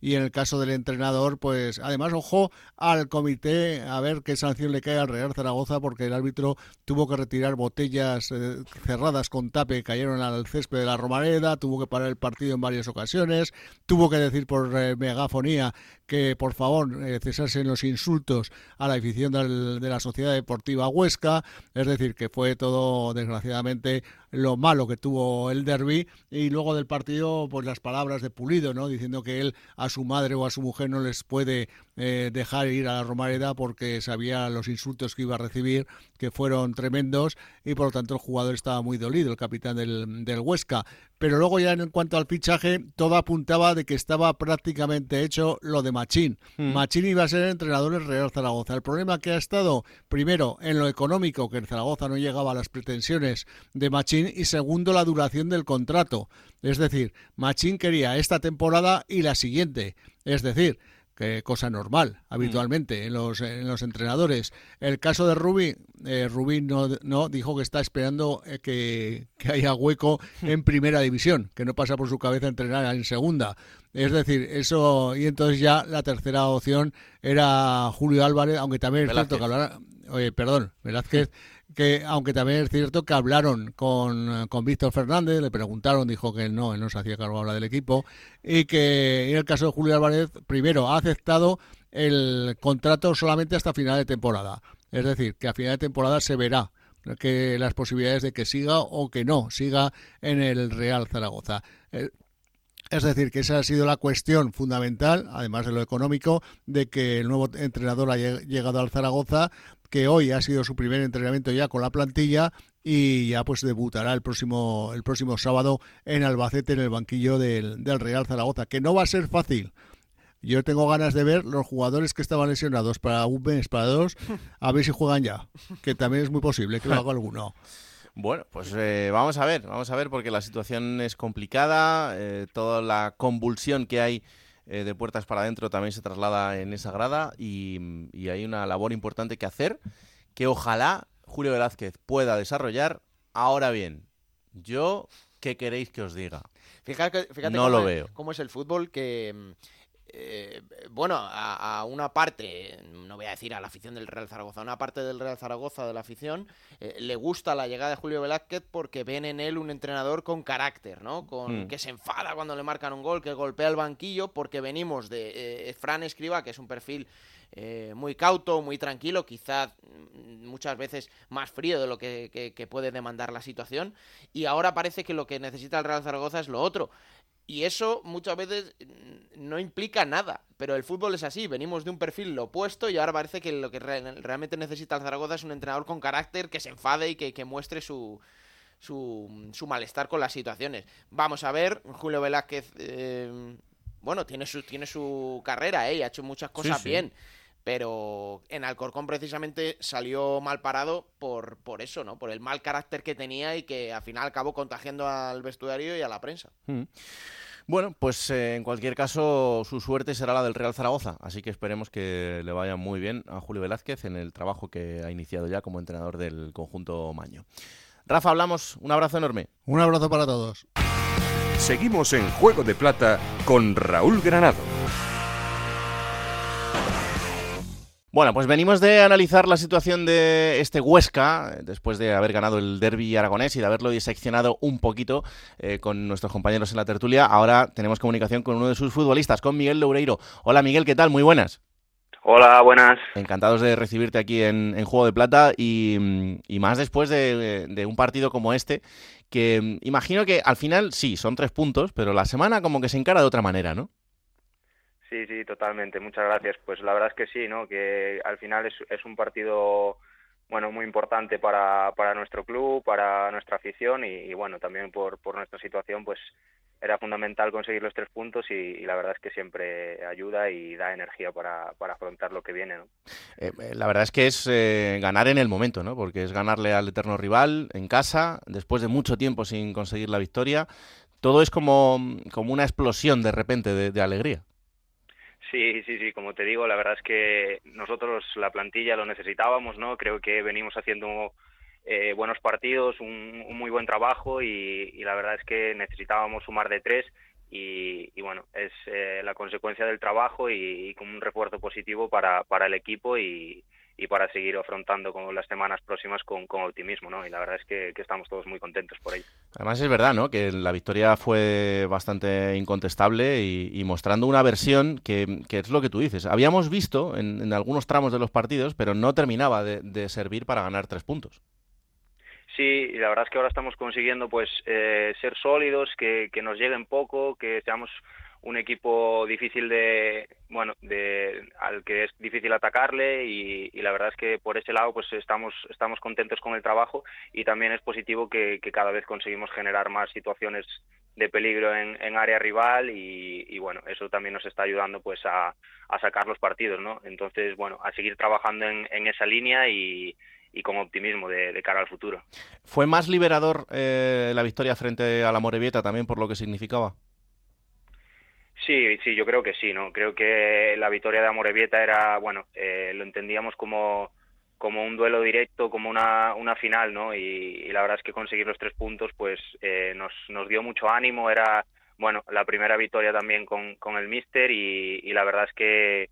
y en el caso del entrenador, pues además, ojo al comité a ver qué sanción le cae al Real Zaragoza, porque el árbitro tuvo que retirar botellas eh, cerradas con tape que cayeron al césped de la Romareda, tuvo que parar el partido en varias ocasiones, tuvo que decir por eh, megafonía que por favor eh, cesasen los insultos a la afición de la Sociedad Deportiva Huesca, es decir, que fue todo desgraciadamente lo malo que tuvo el derby y luego del partido pues las palabras de Pulido, ¿no? diciendo que él a su madre o a su mujer no les puede eh, dejar ir a la Romareda porque sabía los insultos que iba a recibir, que fueron tremendos y por lo tanto el jugador estaba muy dolido, el capitán del, del Huesca. Pero luego ya en cuanto al fichaje, todo apuntaba de que estaba prácticamente hecho lo de Machín. Mm. Machín iba a ser entrenador del Real Zaragoza. El problema que ha estado, primero, en lo económico, que el Zaragoza no llegaba a las pretensiones de Machín, y segundo, la duración del contrato. Es decir, Machín quería esta temporada y la siguiente. Es decir, que cosa normal habitualmente en, los, en los entrenadores. El caso de Rubí, eh, Rubí no, no dijo que está esperando eh, que, que, haya hueco en primera división, que no pasa por su cabeza entrenar en segunda. Es decir, eso, y entonces ya la tercera opción era Julio Álvarez, aunque también es cierto que hablará, oye, perdón, Velázquez que aunque también es cierto que hablaron con, con Víctor Fernández, le preguntaron, dijo que no, él no se hacía cargo ahora del equipo, y que en el caso de Julio Álvarez, primero, ha aceptado el contrato solamente hasta final de temporada. Es decir, que a final de temporada se verá que las posibilidades de que siga o que no siga en el Real Zaragoza. Eh, es decir, que esa ha sido la cuestión fundamental, además de lo económico, de que el nuevo entrenador haya llegado al Zaragoza que hoy ha sido su primer entrenamiento ya con la plantilla y ya pues debutará el próximo el próximo sábado en Albacete en el banquillo del, Real Zaragoza, que no va a ser fácil. Yo tengo ganas de ver los jugadores que estaban lesionados para un mes, para dos, a ver si juegan ya, que también es muy posible que lo haga alguno. Bueno, pues eh, vamos a ver, vamos a ver porque la situación es complicada, eh, toda la convulsión que hay eh, de puertas para adentro también se traslada en esa grada y, hay una labor importante que hacer que ojalá Julio Velázquez pueda desarrollar. Ahora bien, yo, ¿qué queréis que os diga? Fíjate, fíjate no lo veo. cómo es el fútbol que eh, bueno, a, una parte, no voy a decir a la afición del Real Zaragoza, a una parte del Real Zaragoza de la afición eh, le gusta la llegada de Julio Velázquez porque ven en él un entrenador con carácter, ¿no? Con hmm. que se enfada cuando le marcan un gol, que golpea el banquillo, porque venimos de eh, Fran Escriba, que es un perfil muy cauto, muy tranquilo, quizás mm, muchas veces más frío de lo que, que, puede demandar la situación. Y ahora parece que lo que necesita el Real Zaragoza es lo otro. Y eso muchas veces mm, no implica nada, pero el fútbol es así, venimos de un perfil lo opuesto y ahora parece que lo que realmente necesita el Zaragoza es un entrenador con carácter, que se enfade y que, muestre su, su, su, malestar con las situaciones. Vamos a ver, Julio Velázquez, eh, bueno, tiene su, tiene su carrera, ¿eh? ha hecho muchas cosas bien, pero en Alcorcón precisamente salió mal parado por, por eso, ¿no? Por el mal carácter que tenía y que al final acabó contagiando al vestuario y a la prensa. Mm. Bueno, pues eh, en cualquier caso su suerte será la del Real Zaragoza, así que esperemos que le vaya muy bien a Julio Velázquez en el trabajo que ha iniciado ya como entrenador del conjunto Maño. Rafa, hablamos, un abrazo enorme. Un abrazo para todos. Seguimos en Juego de Plata con Raúl Granado. Bueno, pues venimos de analizar la situación de este Huesca, después de haber ganado el derby aragonés y de haberlo diseccionado un poquito eh, con nuestros compañeros en la tertulia. Ahora tenemos comunicación con uno de sus futbolistas, con Miguel Loureiro. Hola Miguel, ¿qué tal? Muy buenas. Hola, buenas. Encantados de recibirte aquí en, Juego de Plata y, más después de, de, un partido como este, que mm, imagino que al final sí, son tres puntos, pero la semana como que se encara de otra manera, ¿no? Sí, sí, totalmente. Muchas gracias. Pues la verdad es que sí, ¿no? Que al final es, un partido bueno, muy importante para, nuestro club, para nuestra afición y, bueno, también por, por nuestra situación, pues era fundamental conseguir los tres puntos y, la verdad es que siempre ayuda y da energía para, para afrontar lo que viene. ¿no? Eh, eh, la verdad es que es eh, ganar en el momento, ¿no? porque es ganarle al eterno rival en casa, después de mucho tiempo sin conseguir la victoria. Todo es como, como una explosión de repente de alegría. Sí, sí, sí, como te digo, la verdad es que nosotros la plantilla lo necesitábamos, ¿no? Creo que venimos haciendo eh, buenos partidos, un, muy buen trabajo y, la verdad es que necesitábamos sumar de tres y, bueno, es eh, la consecuencia del trabajo y, y, como un refuerzo positivo para, para el equipo y, y para seguir afrontando con las semanas próximas con, optimismo, ¿no? Y la verdad es que, estamos todos muy contentos por ello. Además es verdad, ¿no? Que la victoria fue bastante incontestable y, mostrando una versión que, es lo que tú dices. Habíamos visto en, algunos tramos de los partidos, pero no terminaba de, servir para ganar tres puntos. Sí, y la verdad es que ahora estamos consiguiendo pues eh, ser sólidos, que, que nos lleguen poco, que seamos un equipo difícil de bueno de al que es difícil atacarle y, la verdad es que por ese lado pues estamos estamos contentos con el trabajo y también es positivo que, cada vez conseguimos generar más situaciones de peligro en, área rival y, bueno eso también nos está ayudando pues a, a sacar los partidos no entonces bueno a seguir trabajando en, esa línea y, y con optimismo de, cara al futuro. ¿Fue más liberador eh, la victoria frente a la Morevieta también por lo que significaba? Sí, sí, yo creo que sí, ¿no? Creo que la victoria de Amorebieta era, bueno, eh, lo entendíamos como, como un duelo directo, como una, una final, ¿no? Y, la verdad es que conseguir los tres puntos, pues eh, nos, nos dio mucho ánimo, era, bueno, la primera victoria también con, con el Mister y, la verdad es que,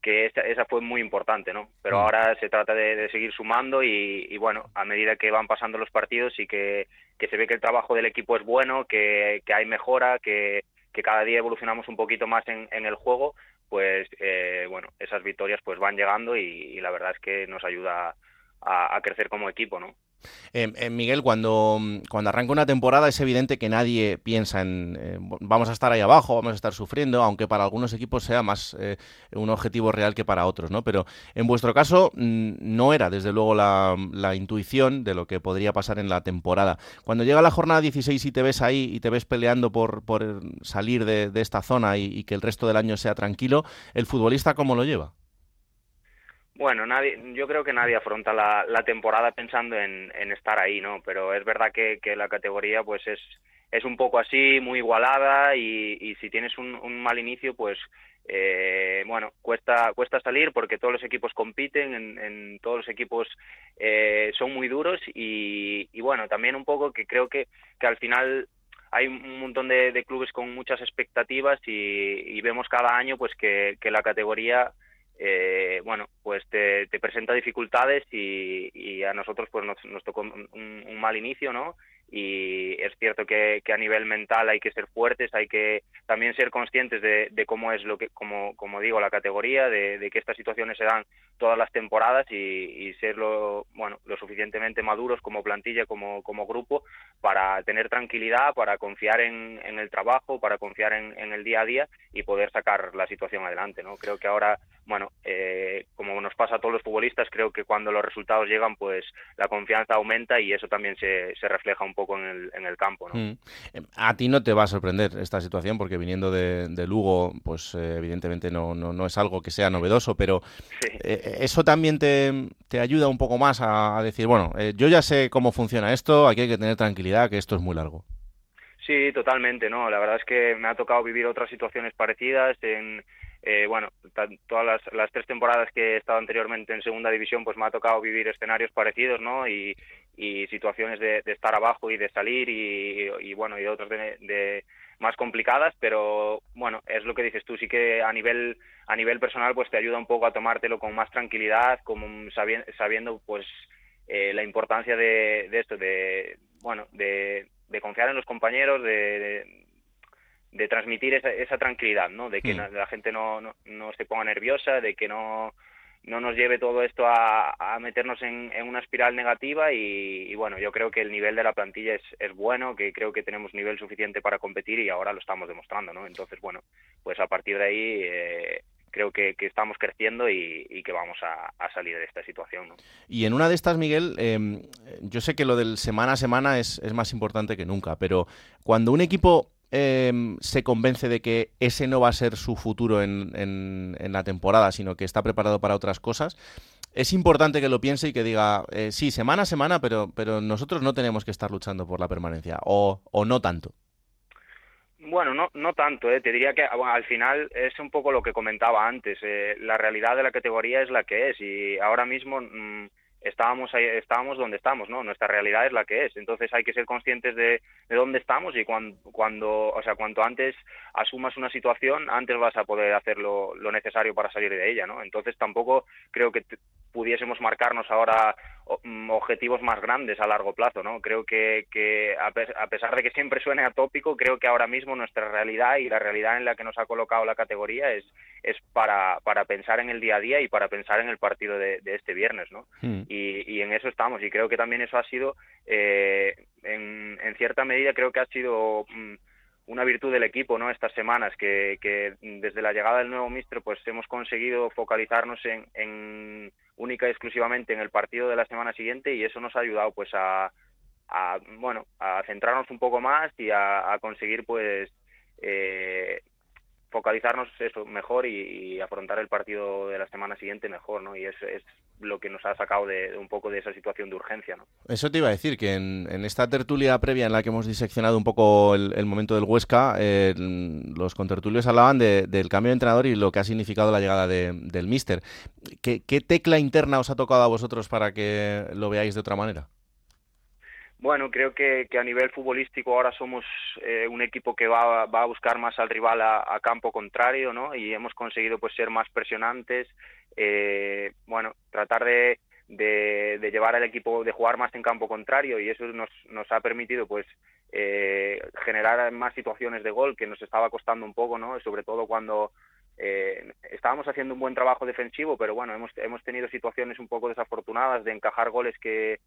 que esa, esa, fue muy importante, ¿no? Pero mm. ahora se trata de, seguir sumando y, y, bueno, a medida que van pasando los partidos y que, que se ve que el trabajo del equipo es bueno, que, que hay mejora, que que cada día evolucionamos un poquito más en, el juego, pues eh, bueno, esas victorias pues van llegando y, la verdad es que nos ayuda a, a crecer como equipo, ¿no? Eh, eh, Miguel, cuando, cuando arranca una temporada es evidente que nadie piensa en eh, vamos a estar ahí abajo, vamos a estar sufriendo, aunque para algunos equipos sea más un objetivo real que para otros, ¿no? Pero en vuestro caso mm, no era desde luego la, intuición de lo que podría pasar en la temporada. Cuando llega la jornada 16 y te ves ahí y te ves peleando por, por salir de, esta zona y que el resto del año sea tranquilo, ¿el futbolista cómo lo lleva? Bueno, nadie, yo creo que nadie afronta la, la temporada pensando en, en, estar ahí, ¿no? Pero es verdad que, que la categoría pues es, es un poco así, muy igualada y, si tienes un, mal inicio, pues eh, bueno, cuesta, cuesta salir porque todos los equipos compiten, en, en todos los equipos eh, son muy duros y, bueno, también un poco que creo que, que al final hay un montón de, de clubes con muchas expectativas y, vemos cada año pues que la categoría eh, bueno, pues te, presenta dificultades y, a nosotros pues nos, tocó un, mal inicio, ¿no? y es cierto que, a nivel mental hay que ser fuertes, hay que también ser conscientes de, cómo es lo que, como, como digo, la categoría, de, que estas situaciones se dan todas las temporadas y, ser lo, bueno, lo suficientemente maduros como plantilla, como, como grupo, para tener tranquilidad, para confiar en, el trabajo, para confiar en, el día a día y poder sacar la situación adelante, ¿no? Creo que ahora, bueno, eh, como nos pasa a todos los futbolistas, creo que cuando los resultados llegan, pues la confianza aumenta y eso también se, se refleja un poco en el, en el campo. ¿no? Mm. A ti no te va a sorprender esta situación porque viniendo de, Lugo, pues eh, evidentemente no, no, es algo que sea novedoso, pero eh, eso también te, te, ayuda un poco más a, decir, bueno, eh, yo ya sé cómo funciona esto, aquí hay que tener tranquilidad, que esto es muy largo. Sí, totalmente, ¿no? La verdad es que me ha tocado vivir otras situaciones parecidas en, eh, bueno, todas las, tres temporadas que he estado anteriormente en segunda división, pues me ha tocado vivir escenarios parecidos, ¿no? Y, situaciones de, estar abajo y de salir y, bueno, y otras de, más complicadas, pero bueno, es lo que dices tú, sí que a nivel a nivel personal pues te ayuda un poco a tomártelo con más tranquilidad, como sabiendo, sabiendo pues eh, la importancia de, esto, de bueno, de, confiar en los compañeros, de de transmitir esa, esa tranquilidad, ¿no? De que hmm. la gente no, no, se ponga nerviosa, de que no, no nos lleve todo esto a, a meternos en, en, una espiral negativa y, bueno, yo creo que el nivel de la plantilla es, es bueno, que creo que tenemos nivel suficiente para competir y ahora lo estamos demostrando, ¿no? Entonces, bueno, pues a partir de ahí eh, creo que, estamos creciendo y, que vamos a, salir de esta situación. Y en una de estas, Miguel, em, yo sé que lo del semana a semana es, es más importante que nunca, pero cuando un equipo em, se convence de que ese no va a ser su futuro en, en, la temporada, sino que está preparado para otras cosas, es importante que lo piense y que diga, eh, sí, semana a semana, pero, pero nosotros no tenemos que estar luchando por la permanencia, o, o no tanto. Bueno, no, no tanto, ¿eh? te diría que al final es un poco lo que comentaba antes, eh, la realidad de la categoría es la que es y ahora mismo mm, estábamos ahí, estábamos donde estamos, ¿no? Nuestra realidad es la que es, entonces hay que ser conscientes de, de dónde estamos y cuando, cuando, o sea, cuanto antes asumas una situación, antes vas a poder hacer lo, lo necesario para salir de ella, ¿no? Entonces tampoco creo que pudiésemos marcarnos ahora mm, objetivos más grandes a largo plazo, ¿no? Creo que, que a, pesar de que siempre suene atópico, creo que ahora mismo nuestra realidad y la realidad en la que nos ha colocado la categoría es, es para, para pensar en el día a día y para pensar en el partido de, este viernes, ¿no? Hmm. Y, y, en eso estamos y creo que también eso ha sido, eh, en, en, cierta medida, creo que ha sido... Mm, una virtud del equipo no estas semanas que, que, desde la llegada del nuevo mister pues hemos conseguido focalizarnos en, en, única y exclusivamente en el partido de la semana siguiente y eso nos ha ayudado pues a, a bueno a centrarnos un poco más y a, a conseguir pues eh, focalizarnos eso mejor y, afrontar el partido de la semana siguiente mejor, ¿no? Y es, es lo que nos ha sacado de, un poco de esa situación de urgencia, ¿no? Eso te iba a decir, que en, esta tertulia previa en la que hemos diseccionado un poco el, momento del Huesca, los contertulios hablaban del cambio de entrenador y lo que ha significado la llegada del míster. ¿Qué, ¿Qué tecla interna os ha tocado a vosotros para que lo veáis de otra manera? Bueno, creo que, a nivel futbolístico ahora somos eh, un equipo que va, a buscar más al rival a, campo contrario, ¿no? Y hemos conseguido pues ser más presionantes, eh, bueno, tratar de, de, llevar al equipo, de jugar más en campo contrario y eso nos, nos ha permitido pues eh, generar más situaciones de gol que nos estaba costando un poco, ¿no? Sobre todo cuando estábamos haciendo un buen trabajo defensivo, pero bueno, hemos, hemos tenido situaciones un poco desafortunadas de encajar goles que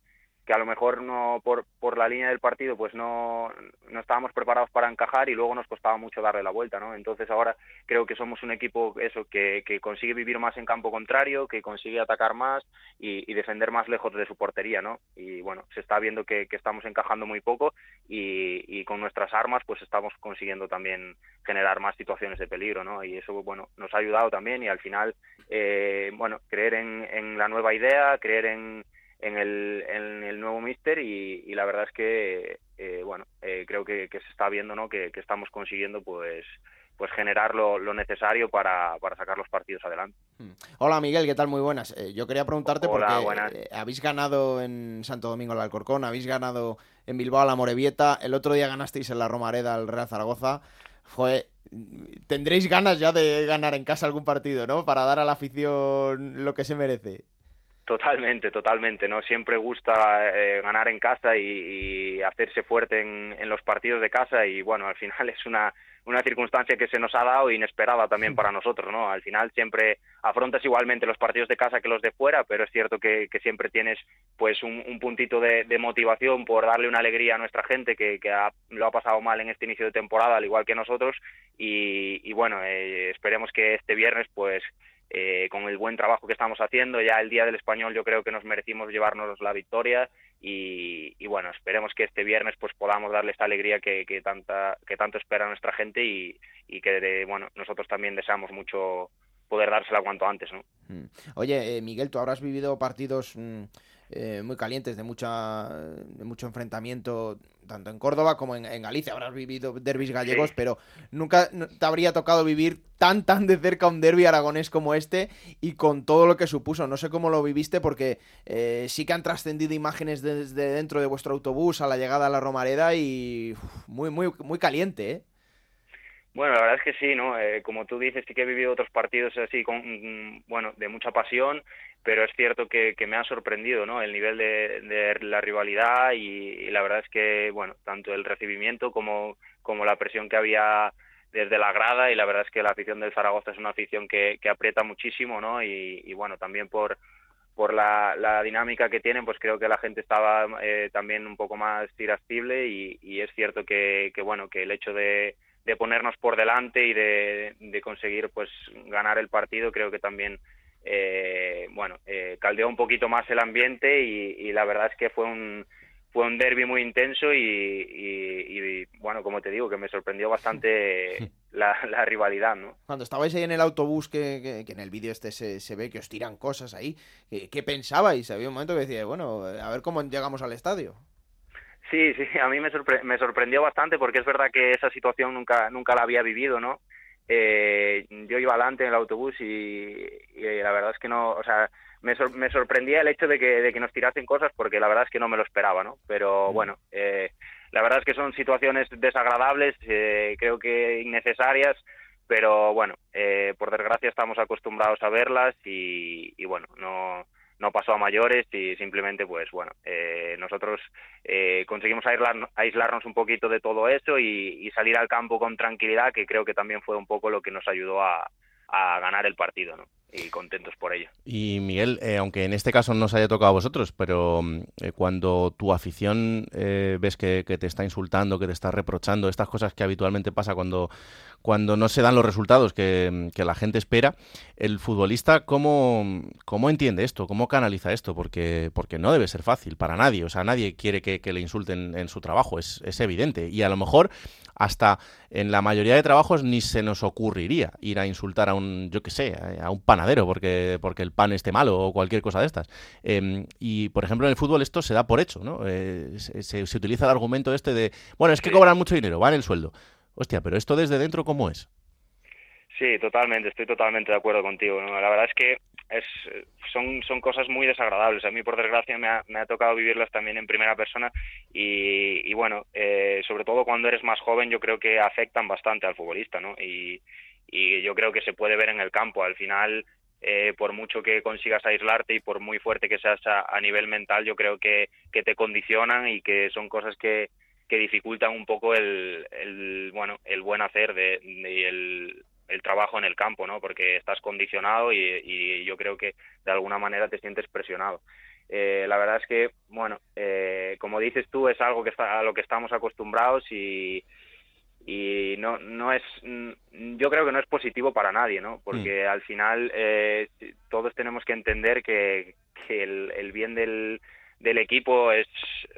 que a lo mejor no por, por la línea del partido pues no, no estábamos preparados para encajar y luego nos costaba mucho darle la vuelta, ¿no? Entonces ahora creo que somos un equipo eso que, que consigue vivir más en campo contrario, que consigue atacar más y, defender más lejos de su portería, ¿no? Y bueno, se está viendo que, estamos encajando muy poco y, y, con nuestras armas pues estamos consiguiendo también generar más situaciones de peligro, ¿no? Y eso bueno nos ha ayudado también y al final eh, bueno creer en, en la nueva idea, creer en en el, en el nuevo Mister y, la verdad es que eh, bueno eh, creo que, se está viendo no que, estamos consiguiendo pues pues generar lo, necesario para, para, sacar los partidos adelante. Hmm. Hola Miguel, ¿qué tal? Muy buenas. Eh, yo quería preguntarte porque habéis ganado en Santo Domingo el Alcorcón, habéis ganado en Bilbao la Morevieta, el otro día ganasteis en la Romareda al Real Zaragoza. Fue, tendréis ganas ya de ganar en casa algún partido, ¿no? Para dar a la afición lo que se merece. Totalmente, totalmente, ¿no? Siempre gusta eh, ganar en casa y, hacerse fuerte en, en, los partidos de casa y bueno, al final es una, una circunstancia que se nos ha dado inesperada también para nosotros, ¿no? Al final siempre afrontas igualmente los partidos de casa que los de fuera, pero es cierto que, que siempre tienes pues un, un puntito de, de, motivación por darle una alegría a nuestra gente que, que lo ha pasado mal en este inicio de temporada, al igual que nosotros, y, y bueno, eh, esperemos que este viernes pues eh, con el buen trabajo que estamos haciendo. Ya el día del español yo creo que nos merecimos llevarnos la victoria y, bueno, esperemos que este viernes pues podamos darle esta alegría que, que, tanta, que tanto espera nuestra gente y, y que bueno, nosotros también deseamos mucho poder dársela cuanto antes. ¿no? Mm. Oye, eh, Miguel, tú habrás vivido partidos... Mm, eh, muy calientes, de, mucha, de mucho enfrentamiento, tanto en Córdoba como en, Galicia. Habrás vivido derbis gallegos, pero nunca te habría tocado vivir tan, tan de cerca un derby aragonés como este y con todo lo que supuso. No sé cómo lo viviste porque eh, sí que han trascendido imágenes desde dentro de vuestro autobús a la llegada a la Romareda y muy, muy, muy caliente, ¿eh? Bueno, la verdad es que sí, ¿no? Eh, como tú dices, sí que he vivido otros partidos así, con, mm, bueno, de mucha pasión, pero es cierto que, me ha sorprendido, ¿no? El nivel de, la rivalidad y, la verdad es que, bueno, tanto el recibimiento como, como la presión que había desde la grada y la verdad es que la afición del Zaragoza es una afición que, aprieta muchísimo, ¿no? Y, y bueno, también por por la, dinámica que tienen, pues creo que la gente estaba eh, también un poco más irascible y, y es cierto que, que, bueno, que el hecho de, de ponernos por delante y de, de conseguir pues ganar el partido, creo que también eh, bueno, eh, caldeó un poquito más el ambiente y, la verdad es que fue un fue un derby muy intenso y, bueno, como te digo, que me sorprendió bastante la, rivalidad, ¿no? Cuando estabais ahí en el autobús, que, en el vídeo este se, ve que os tiran cosas ahí, ¿qué, pensabais? Había un momento que decía, bueno, a ver cómo llegamos al estadio. Sí, sí, a mí me, me sorprendió bastante porque es verdad que esa situación nunca, nunca la había vivido, ¿no? Eh, yo iba adelante en el autobús y, la verdad es que no, o sea, me, me sorprendía el hecho de que, de que nos tirasen cosas porque la verdad es que no me lo esperaba, ¿no? Pero mm. bueno, eh, la verdad es que son situaciones desagradables, eh, creo que innecesarias, pero bueno, eh, por desgracia estamos acostumbrados a verlas y, y bueno, no no pasó a mayores y simplemente pues bueno eh, nosotros eh, conseguimos aislarnos, un poquito de todo eso y, salir al campo con tranquilidad que creo que también fue un poco lo que nos ayudó a, a ganar el partido ¿no? y contentos por ello. Y Miguel, eh, aunque en este caso no os haya tocado a vosotros, pero mm, eh, cuando tu afición eh, ves que, te está insultando, que te está reprochando, estas cosas que habitualmente pasa cuando, cuando no se dan los resultados que, mm, la gente espera, el futbolista, ¿cómo, ¿cómo, entiende esto? ¿Cómo canaliza esto? Porque, porque no debe ser fácil para nadie. O sea, nadie quiere que, le insulten en su trabajo, es, es evidente. Y a lo mejor hasta en la mayoría de trabajos ni se nos ocurriría ir a insultar a un, yo qué sé, a un panadero porque, porque el pan esté malo o cualquier cosa de estas. Em, y, por ejemplo, en el fútbol esto se da por hecho, ¿no? Eh, se, utiliza el argumento este de, bueno, es que cobran mucho dinero, van el sueldo. Hostia, pero esto desde dentro, ¿cómo es? Sí, totalmente, estoy totalmente de acuerdo contigo. La verdad es que es, son, son cosas muy desagradables. A mí, por desgracia, me ha, me ha tocado vivirlas también en primera persona y, y bueno, eh, sobre todo cuando eres más joven, yo creo que afectan bastante al futbolista, ¿no? Y, y yo creo que se puede ver en el campo. Al final, eh, por mucho que consigas aislarte y por muy fuerte que seas a, nivel mental, yo creo que, que, te condicionan y que son cosas que, que dificultan un poco el, el, bueno, el buen hacer de, de el, el trabajo en el campo, ¿no? Porque estás condicionado y, yo creo que de alguna manera te sientes presionado. Eh, la verdad es que, bueno, eh, como dices tú, es algo que está, a lo que estamos acostumbrados y, y no, no es, yo creo que no es positivo para nadie, ¿no? Porque mm. al final eh, todos tenemos que entender que, que el, el bien del, del equipo es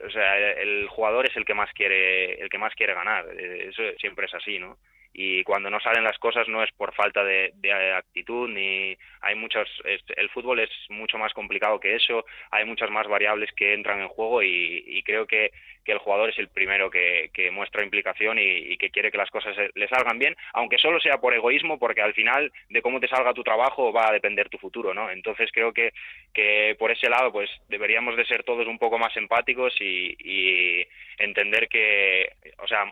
o sea el jugador es el que más quiere el que más quiere ganar. Eso siempre es así no y cuando no salen las cosas no es por falta de, actitud ni hay muchos el fútbol es mucho más complicado que eso hay muchas más variables que entran en juego y, creo que, el jugador es el primero que, muestra implicación y, que quiere que las cosas le salgan bien aunque solo sea por egoísmo porque al final de cómo te salga tu trabajo va a depender tu futuro no entonces creo que que por ese lado pues deberíamos de ser todos un poco más empáticos y, y entender que o sea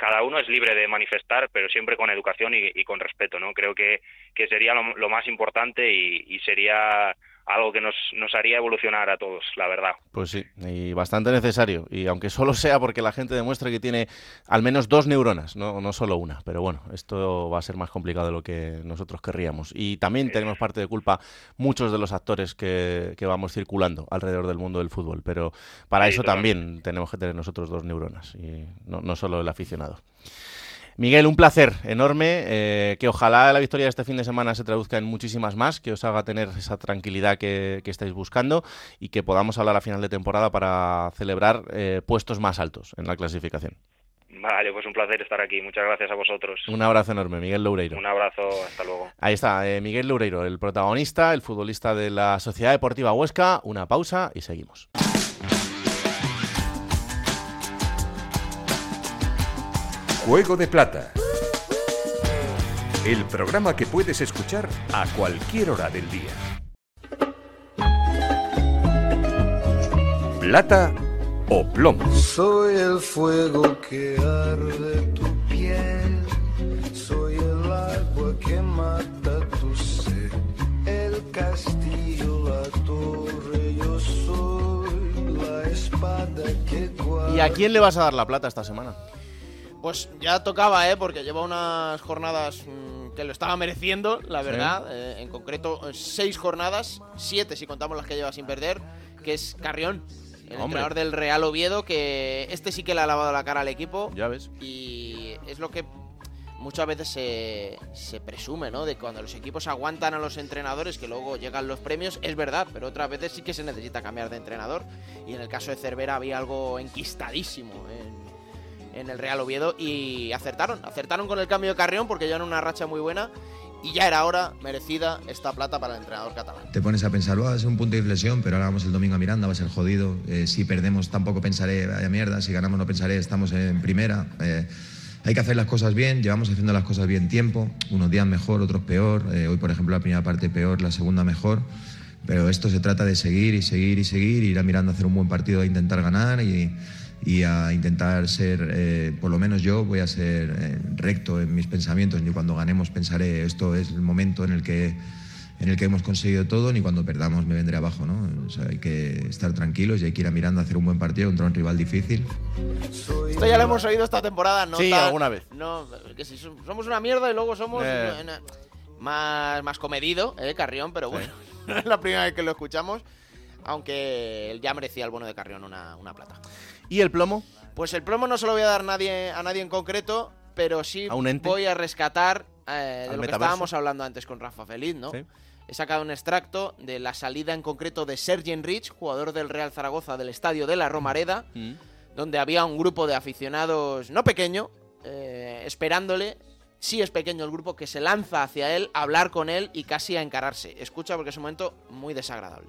cada uno es libre de manifestar, pero siempre con educación y, con respeto, ¿no? Creo que, que sería lo, más importante y, sería algo que nos, nos, haría evolucionar a todos, la verdad. Pues sí, y bastante necesario. Y aunque solo sea porque la gente demuestre que tiene al menos dos neuronas, no, no solo una. Pero bueno, esto va a ser más complicado de lo que nosotros querríamos. Y también tenemos parte de culpa muchos de los actores que, que vamos circulando alrededor del mundo del fútbol. Pero para eso también tenemos que tener nosotros dos neuronas, y no, no solo el aficionado. Miguel, un placer enorme. Eh, que ojalá la victoria de este fin de semana se traduzca en muchísimas más, que os haga tener esa tranquilidad que, estáis buscando y que podamos hablar a final de temporada para celebrar eh, puestos más altos en la clasificación. Vale, pues un placer estar aquí. Muchas gracias a vosotros. Un abrazo enorme, Miguel Loureiro. Un abrazo, hasta luego. Ahí está, eh, Miguel Loureiro, el protagonista, el futbolista de la Sociedad Deportiva Huesca. Una pausa y seguimos. Juego de Plata. El programa que puedes escuchar a cualquier hora del día. Plata o plomo. Soy el fuego que arde tu piel. Soy el agua que mata tu sed. El castillo, la torre, yo soy la espada que guarda. ¿Y a quién le vas a dar la plata esta semana? Pues ya tocaba, ¿eh? Porque lleva unas jornadas mm, que lo estaba mereciendo, la verdad. Eh, en concreto, seis jornadas, siete si contamos las que lleva sin perder, que es Carrión, el entrenador del Real Oviedo, que este sí que le ha lavado la cara al equipo. Ya ves. Y es lo que muchas veces se, se presume, ¿no? De cuando los equipos aguantan a los entrenadores, que luego llegan los premios, es verdad, pero otras veces sí que se necesita cambiar de entrenador. Y en el caso de Cervera había algo enquistadísimo en, en el Real Oviedo y acertaron, acertaron con el cambio de Carrión porque en una racha muy buena y ya era hora merecida esta plata para el entrenador catalán. Te pones a pensar, va a ser un punto de inflexión, pero ahora vamos el domingo a Miranda, va a ser jodido. Eh, si perdemos tampoco pensaré, vaya mierda, si ganamos no pensaré, estamos en primera. Eh, hay que hacer las cosas bien, llevamos haciendo las cosas bien tiempo, unos días mejor, otros peor. Eh, hoy, por ejemplo, la primera parte peor, la segunda mejor. Pero esto se trata de seguir y seguir y seguir, ir a Miranda a hacer un buen partido, a intentar ganar y, y a intentar ser, eh, por lo menos yo voy a ser eh, recto en mis pensamientos, ni cuando ganemos pensaré esto es el momento en el que en el que hemos conseguido todo, ni cuando perdamos me vendré abajo, ¿no? O sea, hay que estar tranquilos y hay que ir a Miranda a hacer un buen partido contra un rival difícil. Esto ya lo hemos oído esta temporada, ¿no? Sí, tan- alguna vez. No, que si som- somos una mierda y luego somos Eh. eh, na- más, más comedido, ¿eh? Carrión, pero bueno, no es la primera vez que lo escuchamos. Aunque ya merecía el bono de Carrión una, una plata. ¿Y el plomo? Pues el plomo no se lo voy a dar nadie, a nadie en concreto, pero sí ¿A un ente? voy a rescatar eh, de ¿Al lo que estábamos hablando antes con Rafa Feliz, ¿no? Sí. He sacado un extracto de la salida en concreto de Sergi Rich, jugador del Real Zaragoza del estadio de la Romareda, Mm. donde había un grupo de aficionados, no pequeño, eh, esperándole. Sí es pequeño el grupo que se lanza hacia él, a hablar con él y casi a encararse. Escucha porque es un momento muy desagradable.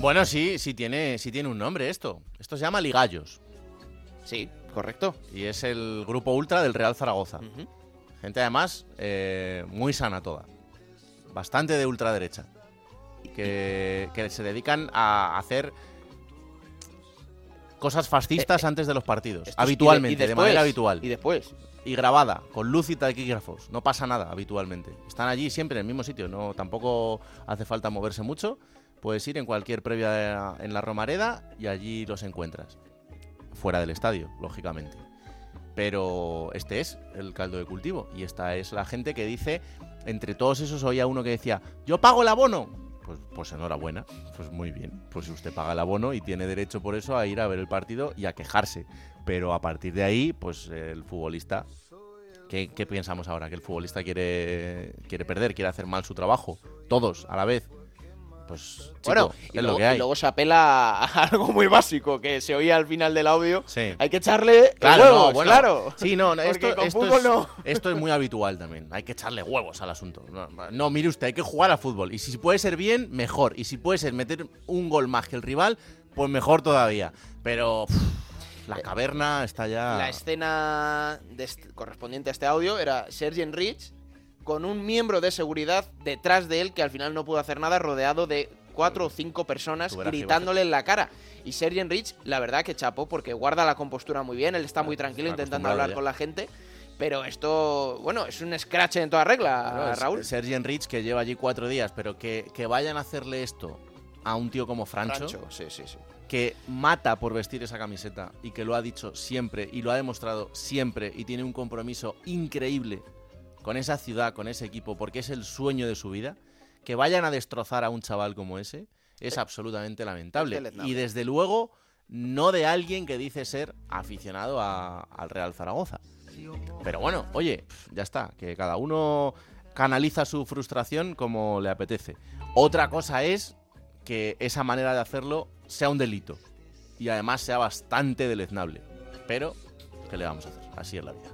Bueno, sí, sí tiene, sí tiene un nombre esto. Esto se llama Ligallos. Sí, correcto. Y es el grupo ultra del Real Zaragoza. Gente además eh, muy sana toda. Bastante de ultraderecha. Que, que se dedican a hacer cosas fascistas antes de los partidos. Eh, habitualmente, y de- y de manera habitual. Y después. Y grabada, con luz y taquígrafos. No pasa nada habitualmente. Están allí siempre en el mismo sitio. No, tampoco hace falta moverse mucho. Puedes ir en cualquier previa en la Romareda y allí los encuentras. Fuera del estadio, lógicamente. Pero este es el caldo de cultivo. Y esta es la gente que dice, entre todos esos oía uno que decía, yo pago el abono. Pues, pues enhorabuena, pues muy bien. Pues usted paga el abono y tiene derecho por eso a ir a ver el partido y a quejarse. Pero a partir de ahí, pues el futbolista... ¿Qué, qué pensamos ahora? ¿Que el futbolista quiere, quiere perder, quiere hacer mal su trabajo? Todos, a la vez. Pues, chico, Bueno, es y lo luego, que hay. y luego se apela a algo muy básico que se oía al final del audio. Sí. Hay que echarle Claro, huevos, no, bueno, claro. Sí, no, esto, con esto fútbol es, no. esto es muy habitual también. Hay que echarle huevos al asunto. No, no, mire usted, hay que jugar al fútbol. Y si puede ser bien, mejor. Y si puede ser meter un gol más que el rival, pues mejor todavía. Pero la caverna está ya. La escena de este- correspondiente a este audio era Sergi Rich con un miembro de seguridad detrás de él que al final no pudo hacer nada, rodeado de cuatro o cinco personas gritándole en la cara. Y Sergi Rich, la verdad que chapó porque guarda la compostura muy bien, él está muy tranquilo está intentando hablar ya. con la gente. Pero esto, bueno, es un scratch en toda regla, Claro, Raúl. Sergi Enrich, que lleva allí cuatro días, pero que, que vayan a hacerle esto a un tío como Francho, Francho, sí, sí, sí. que mata por vestir esa camiseta y que lo ha dicho siempre y lo ha demostrado siempre y tiene un compromiso increíble con esa ciudad, con ese equipo, porque es el sueño de su vida, que vayan a destrozar a un chaval como ese es absolutamente lamentable. Y desde luego, no de alguien que dice ser aficionado a- al Real Zaragoza. Pero bueno, oye, ya está, que cada uno canaliza su frustración como le apetece. Otra cosa es que esa manera de hacerlo sea un delito y además sea bastante deleznable. Pero, ¿qué le vamos a hacer? Así es la vida.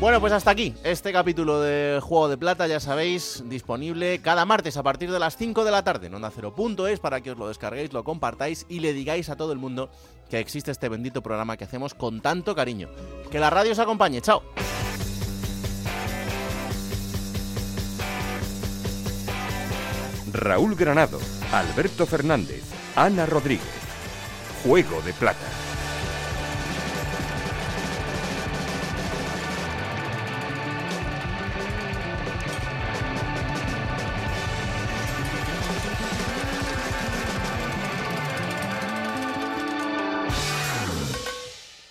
Bueno, pues hasta aquí este capítulo de Juego de Plata, ya sabéis, disponible cada martes a partir de las 5 de la tarde en Onda Cero Punto es para que os lo descarguéis, lo compartáis y le digáis a todo el mundo que existe este bendito programa que hacemos con tanto cariño. Que la radio os acompañe, chao. Raúl Granado, Alberto Fernández, Ana Rodríguez. Juego de Plata.